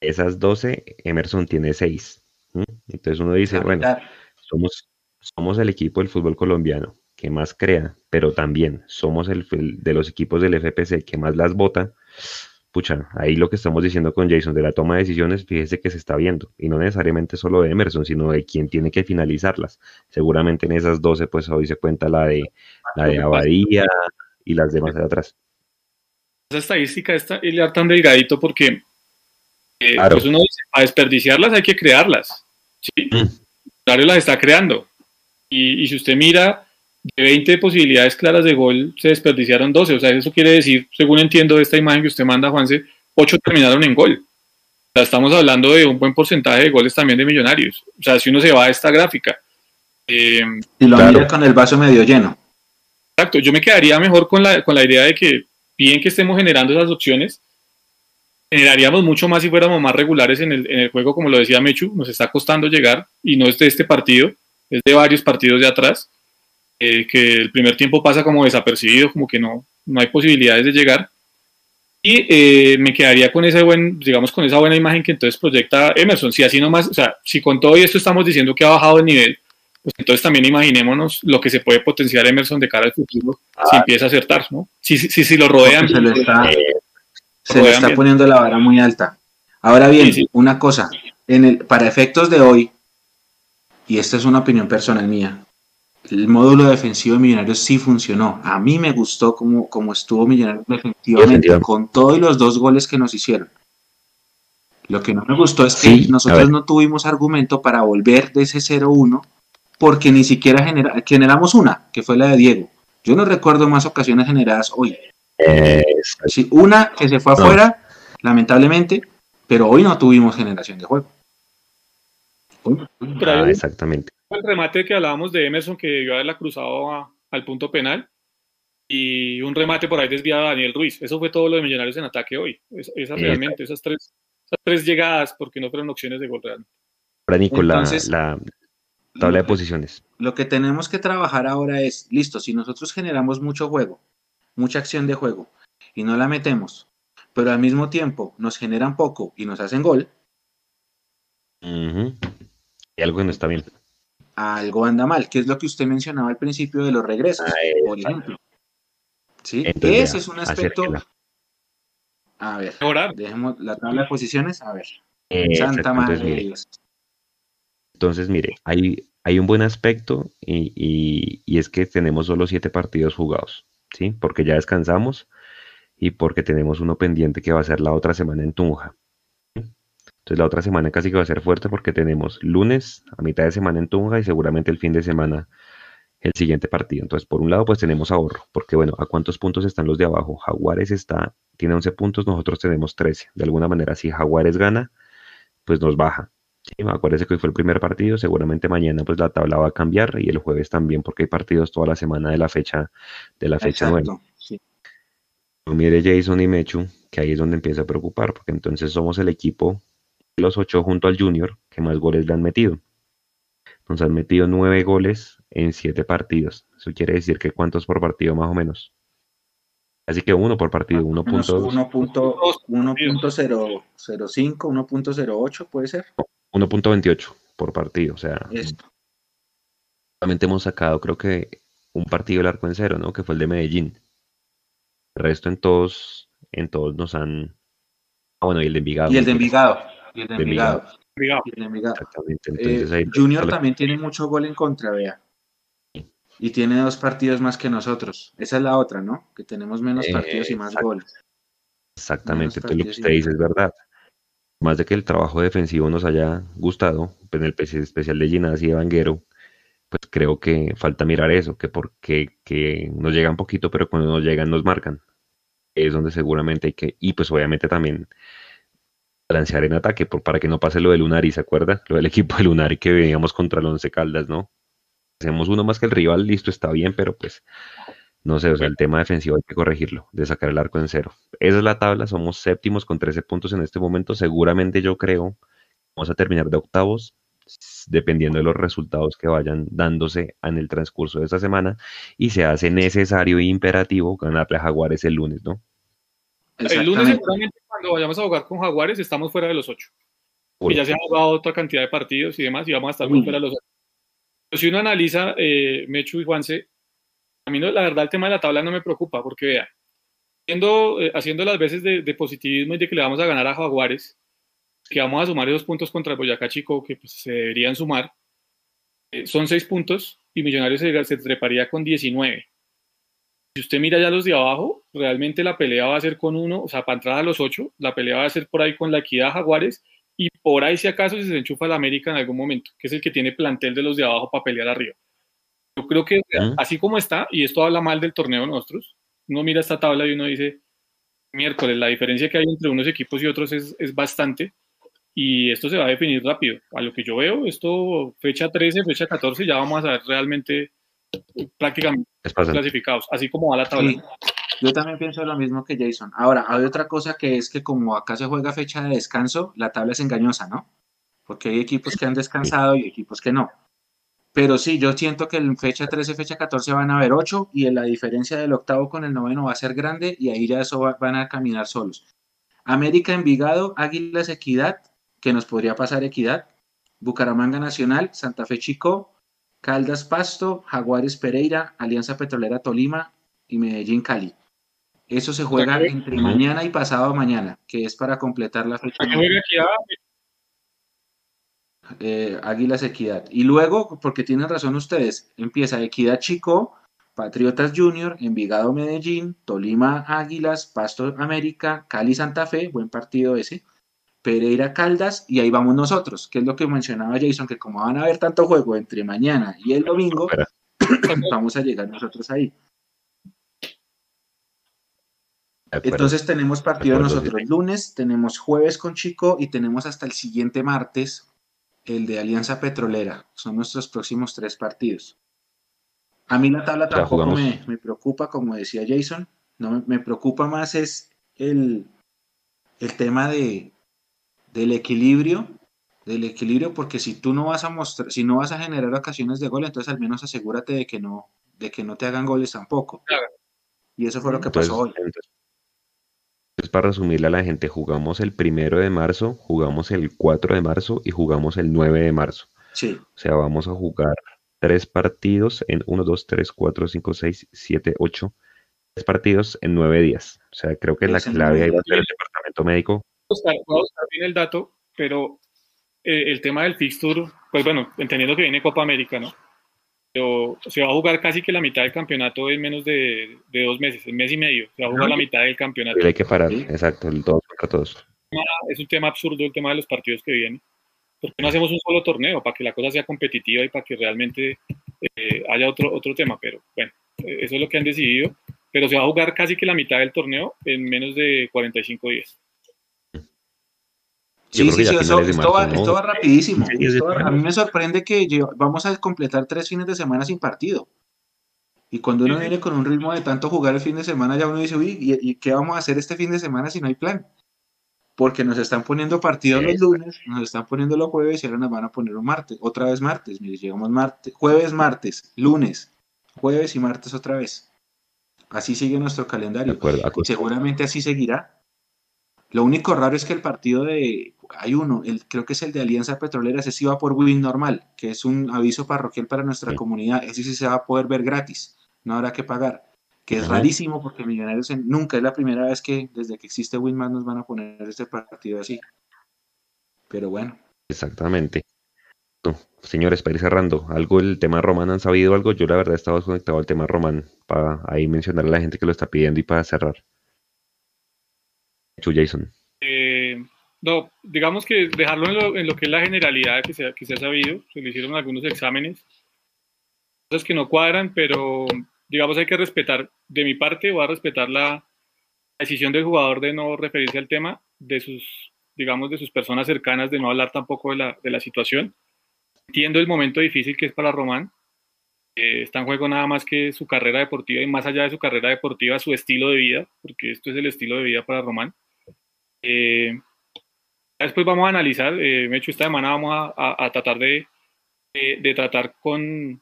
Esas 12, Emerson tiene 6. Entonces uno dice, bueno, somos, somos el equipo del fútbol colombiano que más crea, pero también somos el, el de los equipos del FPC que más las vota. Pucha, ahí lo que estamos diciendo con Jason de la toma de decisiones, fíjese que se está viendo, y no necesariamente solo de Emerson, sino de quien tiene que finalizarlas. Seguramente en esas 12, pues hoy se cuenta la de, la de Abadía y las demás de atrás. Esa estadística está tan delgadito porque eh, Claro. pues uno dice, a desperdiciarlas hay que crearlas. ¿sí? Mm. Mario las está creando. Y, y si usted mira, de 20 posibilidades claras de gol, se desperdiciaron 12. O sea, eso quiere decir, según entiendo de esta imagen que usted manda, Juanse, 8 terminaron en gol. O sea, estamos hablando de un buen porcentaje de goles también de millonarios. O sea, si uno se va a esta gráfica. Eh, y lo claro. con el vaso medio lleno. Exacto, yo me quedaría mejor con la, con la idea de que, bien que estemos generando esas opciones, generaríamos mucho más si fuéramos más regulares en el, en el juego, como lo decía Mechu, nos está costando llegar y no es de este partido, es de varios partidos de atrás, eh, que el primer tiempo pasa como desapercibido, como que no, no hay posibilidades de llegar. Y eh, me quedaría con esa, buen, digamos, con esa buena imagen que entonces proyecta Emerson. Si así nomás, o sea, si con todo esto estamos diciendo que ha bajado el nivel, pues entonces también imaginémonos lo que se puede potenciar Emerson de cara al futuro si empieza a acertar, ¿no? Si, si, si lo rodean. Se, está, se le está poniendo la vara muy alta. Ahora bien, una cosa, en el, para efectos de hoy, y esta es una opinión personal mía, el módulo defensivo de Millonarios sí funcionó. A mí me gustó como, como estuvo Millonarios defensivamente, con todos los dos goles que nos hicieron. Lo que no me gustó es que nosotros no tuvimos argumento para volver de ese 0-1 porque ni siquiera generamos una, que fue la de Diego. Yo no recuerdo más ocasiones generadas hoy. Sí, una que se fue afuera, lamentablemente, pero hoy no tuvimos generación de juego. Ah, exactamente. El remate que hablábamos de Emerson que debió haberla cruzado al punto penal y un remate por ahí desviado a Daniel Ruiz. Eso fue todo lo de Millonarios en ataque hoy. esas realmente, esas tres, esas tres llegadas, porque no fueron opciones de gol realmente. Ahora, Nicolás, la, tabla de posiciones. Lo que tenemos que trabajar ahora es, listo, si nosotros generamos mucho juego, mucha acción de juego, y no la metemos, pero al mismo tiempo nos generan poco y nos hacen gol. Y algo que no está bien. Algo anda mal, que es lo que usted mencionaba al principio de los regresos, ah, por ejemplo. ¿Sí? Ese es un aspecto. A ver, dejemos la tabla de posiciones. A ver. Santa Madre de Dios. Entonces, mire, hay, hay un buen aspecto y, es que tenemos solo siete partidos jugados, ¿sí? Porque ya descansamos y porque tenemos uno pendiente que va a ser la otra semana en Tunja. Entonces la otra semana casi que va a ser fuerte porque tenemos lunes a mitad de semana en Tunja y seguramente el fin de semana el siguiente partido. Entonces, por un lado, pues tenemos ahorro, porque bueno, ¿a cuántos puntos están los de abajo? Jaguares está, tiene 11 puntos, nosotros tenemos 13. De alguna manera, si Jaguares gana, pues nos baja. Sí, acuérdese que hoy fue el primer partido, seguramente mañana pues la tabla va a cambiar y el jueves también porque hay partidos toda la semana de la fecha de la fecha nueva. Mire Jason y Mechu, que ahí es donde empieza a preocupar, porque entonces somos el equipo los ocho junto al Junior que más goles le han metido. Nos han metido nueve goles en siete partidos. Eso quiere decir que cuántos por partido más o menos. Así que uno por partido, 1.05, 1.08 puede ser. 1.28 por partido, o sea. Solamente hemos sacado, creo que, un partido del arco en cero, ¿no? Que fue el de Medellín. El resto en todos, en todos nos han. Ah, bueno, y el de Envigado. Y el de Envigado. Y el de Envigado. Exactamente. Eh, Junior también tiene mucho gol en contra, vea. Y tiene dos partidos más que nosotros. Esa es la otra, ¿no? Que tenemos menos partidos y más goles. Exactamente, entonces lo que usted dice es verdad más de que el trabajo defensivo nos haya gustado, pues en el especial de Ginás y de Vanguero, pues creo que falta mirar eso, que porque que nos llegan poquito, pero cuando nos llegan nos marcan. Es donde seguramente hay que, y pues obviamente también balancear en ataque, por, para que no pase lo de Lunari, ¿se acuerda? Lo del equipo de Lunari que veníamos contra el Once Caldas, ¿no? Hacemos uno más que el rival, listo, está bien, pero pues no sé, o sea, el tema defensivo hay que corregirlo, de sacar el arco en cero. Esa es la tabla, somos séptimos con 13 puntos en este momento. Seguramente yo creo vamos a terminar de octavos, dependiendo de los resultados que vayan dándose en el transcurso de esta semana, y se hace necesario e imperativo ganar a Jaguares el lunes, ¿no? El lunes seguramente cuando vayamos a jugar con Jaguares estamos fuera de los ocho. Y ya se han jugado otra cantidad de partidos y demás, y vamos a estar fuera de los ocho. Pero si uno analiza, eh, Mechu y Juanse, a mí no, la verdad el tema de la tabla no me preocupa porque vea, haciendo, eh, haciendo las veces de, positivismo y de que le vamos a ganar a Jaguares, que vamos a sumar esos puntos contra Boyacá Chico que pues, se deberían sumar, eh, son seis puntos y Millonarios se, treparía con 19. Si usted mira ya los de abajo, realmente la pelea va a ser con uno, o sea, para entrar a los ocho, la pelea va a ser por ahí con la Equidad Jaguares y por ahí si acaso si se enchufa la América en algún momento, que es el que tiene plantel de los de abajo para pelear arriba. Yo creo que así como está, y esto habla mal del torneo nosotros, uno mira esta tabla y uno dice, miércoles, la diferencia que hay entre unos equipos y otros es, bastante. y esto se va a definir rápido. A lo que yo veo, esto fecha 13, fecha 14, ya vamos a ver realmente prácticamente clasificados, así como va la tabla. Yo también pienso lo mismo que Jason. Ahora, hay otra cosa que es que como acá se juega fecha de descanso, la tabla es engañosa, ¿no? Porque hay equipos que han descansado y equipos que no. Pero sí, yo siento que en fecha 13, fecha 14 van a haber 8 y la diferencia del octavo con el noveno va a ser grande y ahí ya eso van a caminar solos. América Envigado, Águilas Equidad, que nos podría pasar Equidad, Bucaramanga Nacional, Santa Fe Chico, Caldas Pasto, Jaguares Pereira, Alianza Petrolera Tolima y Medellín Cali. Eso se juega entre mañana y pasado mañana, que es para completar la fecha. Eh, Águilas Equidad. Y luego, porque tienen razón ustedes, empieza Equidad Chico, Patriotas Junior, Envigado Medellín, Tolima Águilas, Pasto América, Cali Santa Fe, buen partido ese, Pereira Caldas y ahí vamos nosotros, que es lo que mencionaba Jason, que como van a haber tanto juego entre mañana y el domingo, vamos a llegar nosotros ahí. Entonces tenemos partido nosotros lunes, tenemos jueves con Chico y tenemos hasta el siguiente martes el de Alianza Petrolera. Son nuestros próximos tres partidos. A mí la tabla tampoco me, me, preocupa, como decía Jason. No, me preocupa más es el, el tema de, del equilibrio, del equilibrio, porque si tú no vas a mostrar, si no vas a generar ocasiones de gol, entonces al menos asegúrate de que no, de que no te hagan goles tampoco. Y eso fue lo que pasó hoy. Entonces, para resumirle a la gente, jugamos el primero de marzo, jugamos el 4 de marzo y jugamos el 9 de marzo. Sí. O sea, vamos a jugar tres partidos en 1, 2, 3, 4, 5, 6, 7, 8. Tres partidos en nueve días. O sea, creo que la clave ahí va a ser el departamento médico voy a buscar bien el dato, pero eh, el tema del fixture, pues bueno, entendiendo que viene Copa América, ¿no? Pero se va a jugar casi que la mitad del campeonato en menos de, dos meses, en mes y medio. Se va a jugar la mitad del campeonato. hay que parar, exacto, el todos contra todos. Es un tema absurdo el tema de los partidos que vienen. ¿Por qué no hacemos un solo torneo para que la cosa sea competitiva y para que realmente eh, haya otro, otro tema? Pero bueno, eh, eso es lo que han decidido. Pero se va a jugar casi que la mitad del torneo en menos de 45 días. Sí, sí, sí, eso, esto, va, rapidísimo. a mí me sorprende que vamos a completar tres fines de semana sin partido. Y cuando uno viene con un ritmo de tanto jugar el fin de semana, ya uno dice, uy, ¿y, qué vamos a hacer este fin de semana si no hay plan? Porque nos están poniendo partidos los lunes, nos están poniendo los jueves y ahora nos van a poner un martes, otra vez martes. Mire, llegamos martes, jueves, martes, lunes, jueves y martes otra vez. Así sigue nuestro calendario. seguramente así seguirá. Lo único raro es que el partido de, hay uno, el, creo que es el de Alianza Petrolera, ese sí va por Win normal, que es un aviso parroquial para nuestra comunidad, ese sí se va a poder ver gratis, no habrá que pagar, que es rarísimo porque Millonarios nunca es la primera vez que desde que existe Winman nos van a poner este partido así. Pero bueno. Exactamente. señores, para ir cerrando, algo el tema Román han sabido algo, yo la verdad estaba conectado al tema Román para ahí mencionar a la gente que lo está pidiendo y para cerrar. Jason. Eh, no, digamos que dejarlo en lo, que es la generalidad que se, que se ha sabido, se le hicieron algunos exámenes, cosas que no cuadran, pero digamos hay que respetar, de mi parte voy a respetar la decisión del jugador de no referirse al tema, de sus, digamos, de sus personas cercanas, de no hablar tampoco de la, de la situación. Entiendo el momento difícil que es para Román, eh, está en juego nada más que su carrera deportiva y más allá de su carrera deportiva, su estilo de vida, porque esto es el estilo de vida para Román. Eh, después vamos a analizar, eh, hecho esta semana vamos a, tratar de, de, tratar con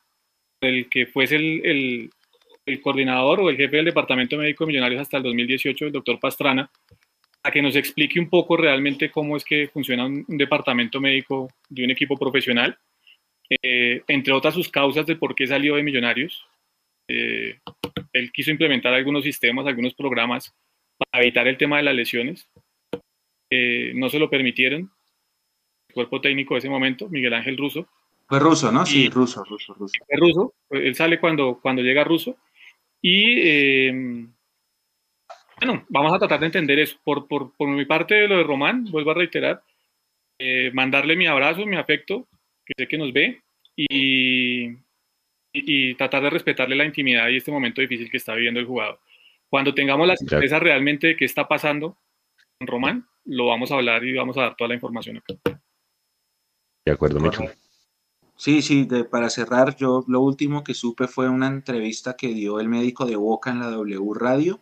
el que fuese el, el, coordinador o el jefe del Departamento Médico de Millonarios hasta el 2018, el doctor Pastrana, a que nos explique un poco realmente cómo es que funciona un, departamento médico de un equipo profesional, eh, entre otras sus causas de por qué salió de Millonarios. Eh, él quiso implementar algunos sistemas, algunos programas para evitar el tema de las lesiones no se lo permitieron. El cuerpo técnico de ese momento, Miguel Ángel Russo. Fue ruso, ¿no? Sí, ruso, ruso, ruso. Fue ruso. Él sale cuando, cuando llega ruso. Y eh, bueno, vamos a tratar de entender eso. Por, por, por, mi parte de lo de Román, vuelvo a reiterar, eh, mandarle mi abrazo, mi afecto, que sé que nos ve, y, y, tratar de respetarle la intimidad y este momento difícil que está viviendo el jugador. Cuando tengamos la certeza realmente de qué está pasando con Román, lo vamos a hablar y vamos a dar toda la información acá. De acuerdo, Mecho. Sí, sí, para cerrar, yo lo último que supe fue una entrevista que dio el médico de Boca en la W Radio.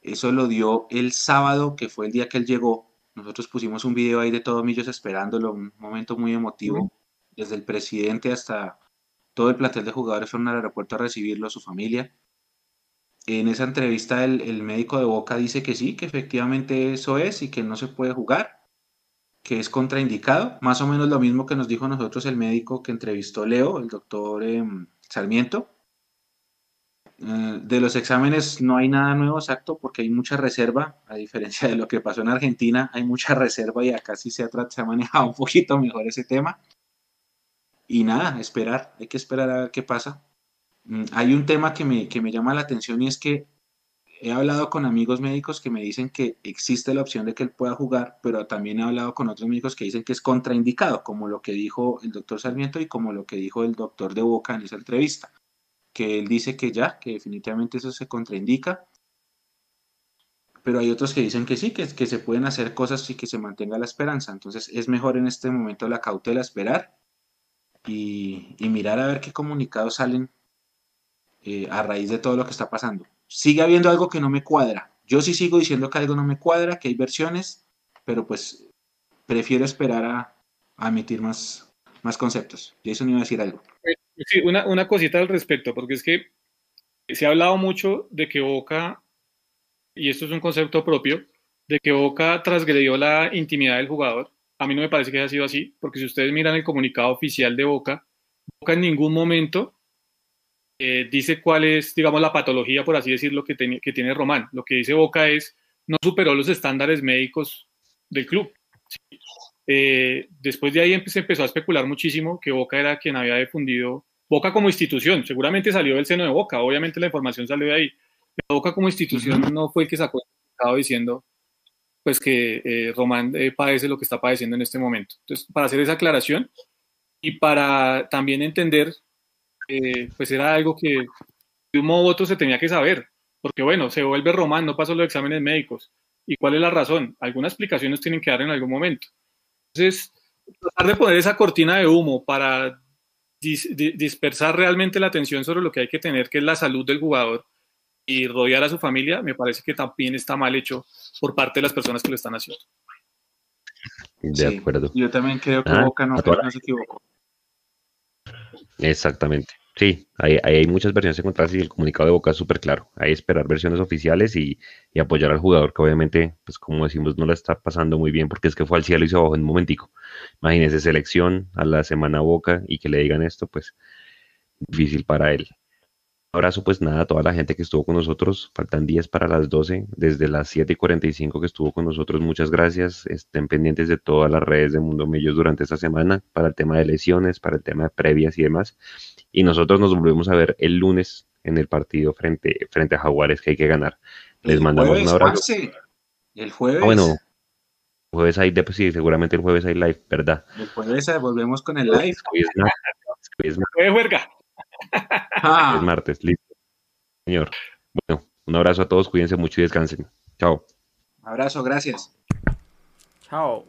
Eso lo dio el sábado, que fue el día que él llegó. Nosotros pusimos un video ahí de todos millos esperándolo, un momento muy emotivo. Desde el presidente hasta todo el plantel de jugadores fueron al aeropuerto a recibirlo, a su familia. En esa entrevista el, el médico de Boca dice que sí, que efectivamente eso es y que no se puede jugar que es contraindicado, más o menos lo mismo que nos dijo nosotros el médico que entrevistó Leo, el doctor em, Sarmiento. Eh, de los exámenes no hay nada nuevo exacto porque hay mucha reserva, a diferencia de lo que pasó en Argentina, hay mucha reserva y acá sí se ha, se ha manejado un poquito mejor ese tema. Y nada, esperar, hay que esperar a ver qué pasa. Mm, hay un tema que me, que me llama la atención y es que he hablado con amigos médicos que me dicen que existe la opción de que él pueda jugar, pero también he hablado con otros médicos que dicen que es contraindicado, como lo que dijo el doctor Sarmiento y como lo que dijo el doctor de Boca en esa entrevista, que él dice que ya, que definitivamente eso se contraindica, pero hay otros que dicen que sí, que, que se pueden hacer cosas y que se mantenga la esperanza. Entonces es mejor en este momento la cautela, esperar y, mirar a ver qué comunicados salen eh, a raíz de todo lo que está pasando sigue habiendo algo que no me cuadra. Yo sí sigo diciendo que algo no me cuadra, que hay versiones, pero pues prefiero esperar a, a emitir más, más conceptos. Jason iba a decir algo. Una, una cosita al respecto, porque es que se ha hablado mucho de que Boca, y esto es un concepto propio, de que Boca transgredió la intimidad del jugador. A mí no me parece que haya sido así, porque si ustedes miran el comunicado oficial de Boca, Boca en ningún momento eh, dice cuál es, digamos, la patología, por así decirlo, que, que tiene Román. Lo que dice Boca es, no superó los estándares médicos del club. Eh, después de ahí se empezó a especular muchísimo que Boca era quien había difundido, Boca como institución, seguramente salió del seno de Boca, obviamente la información salió de ahí, pero Boca como institución no fue el que sacó el comunicado diciendo pues que eh, Román padece lo que está padeciendo en este momento. Entonces, para hacer esa aclaración y para también entender eh, pues era algo que de un modo u otro se tenía que saber, porque bueno, se vuelve Román, no pasó los exámenes médicos. ¿Y cuál es la razón? Algunas explicaciones tienen que dar en algún momento. Entonces, tratar de poner esa cortina de humo para dispersar realmente la atención sobre lo que hay que tener, que es la salud del jugador, y rodear a su familia, me parece que también está mal hecho por parte de las personas que lo están haciendo. De acuerdo. Yo también creo que ah, Boca no se equivocó. Exactamente. Sí, hay, hay muchas versiones encontradas y el comunicado de Boca es súper claro. Hay esperar versiones oficiales y, apoyar al jugador que obviamente, pues como decimos, no la está pasando muy bien porque es que fue al cielo y se bajó en un momentico. Imagínese selección a la semana Boca y que le digan esto, pues difícil para él abrazo pues nada a toda la gente que estuvo con nosotros. Faltan 10 para las 12, desde las 7 y 45 que estuvo con nosotros. Muchas gracias. Estén pendientes de todas las redes de Mundo Millos durante esta semana para el tema de lesiones, para el tema de previas y demás. Y nosotros nos volvemos a ver el lunes en el partido frente, frente a Jaguares que hay que ganar. Les mandamos un abrazo. El jueves. Ah, bueno, el jueves hay, pues sí, seguramente el jueves hay live, ¿verdad? El jueves volvemos con el live. Es huelga. Ah. Es martes, listo. Señor. Bueno, un abrazo a todos, cuídense mucho y descansen. Chao. abrazo, gracias. Chao.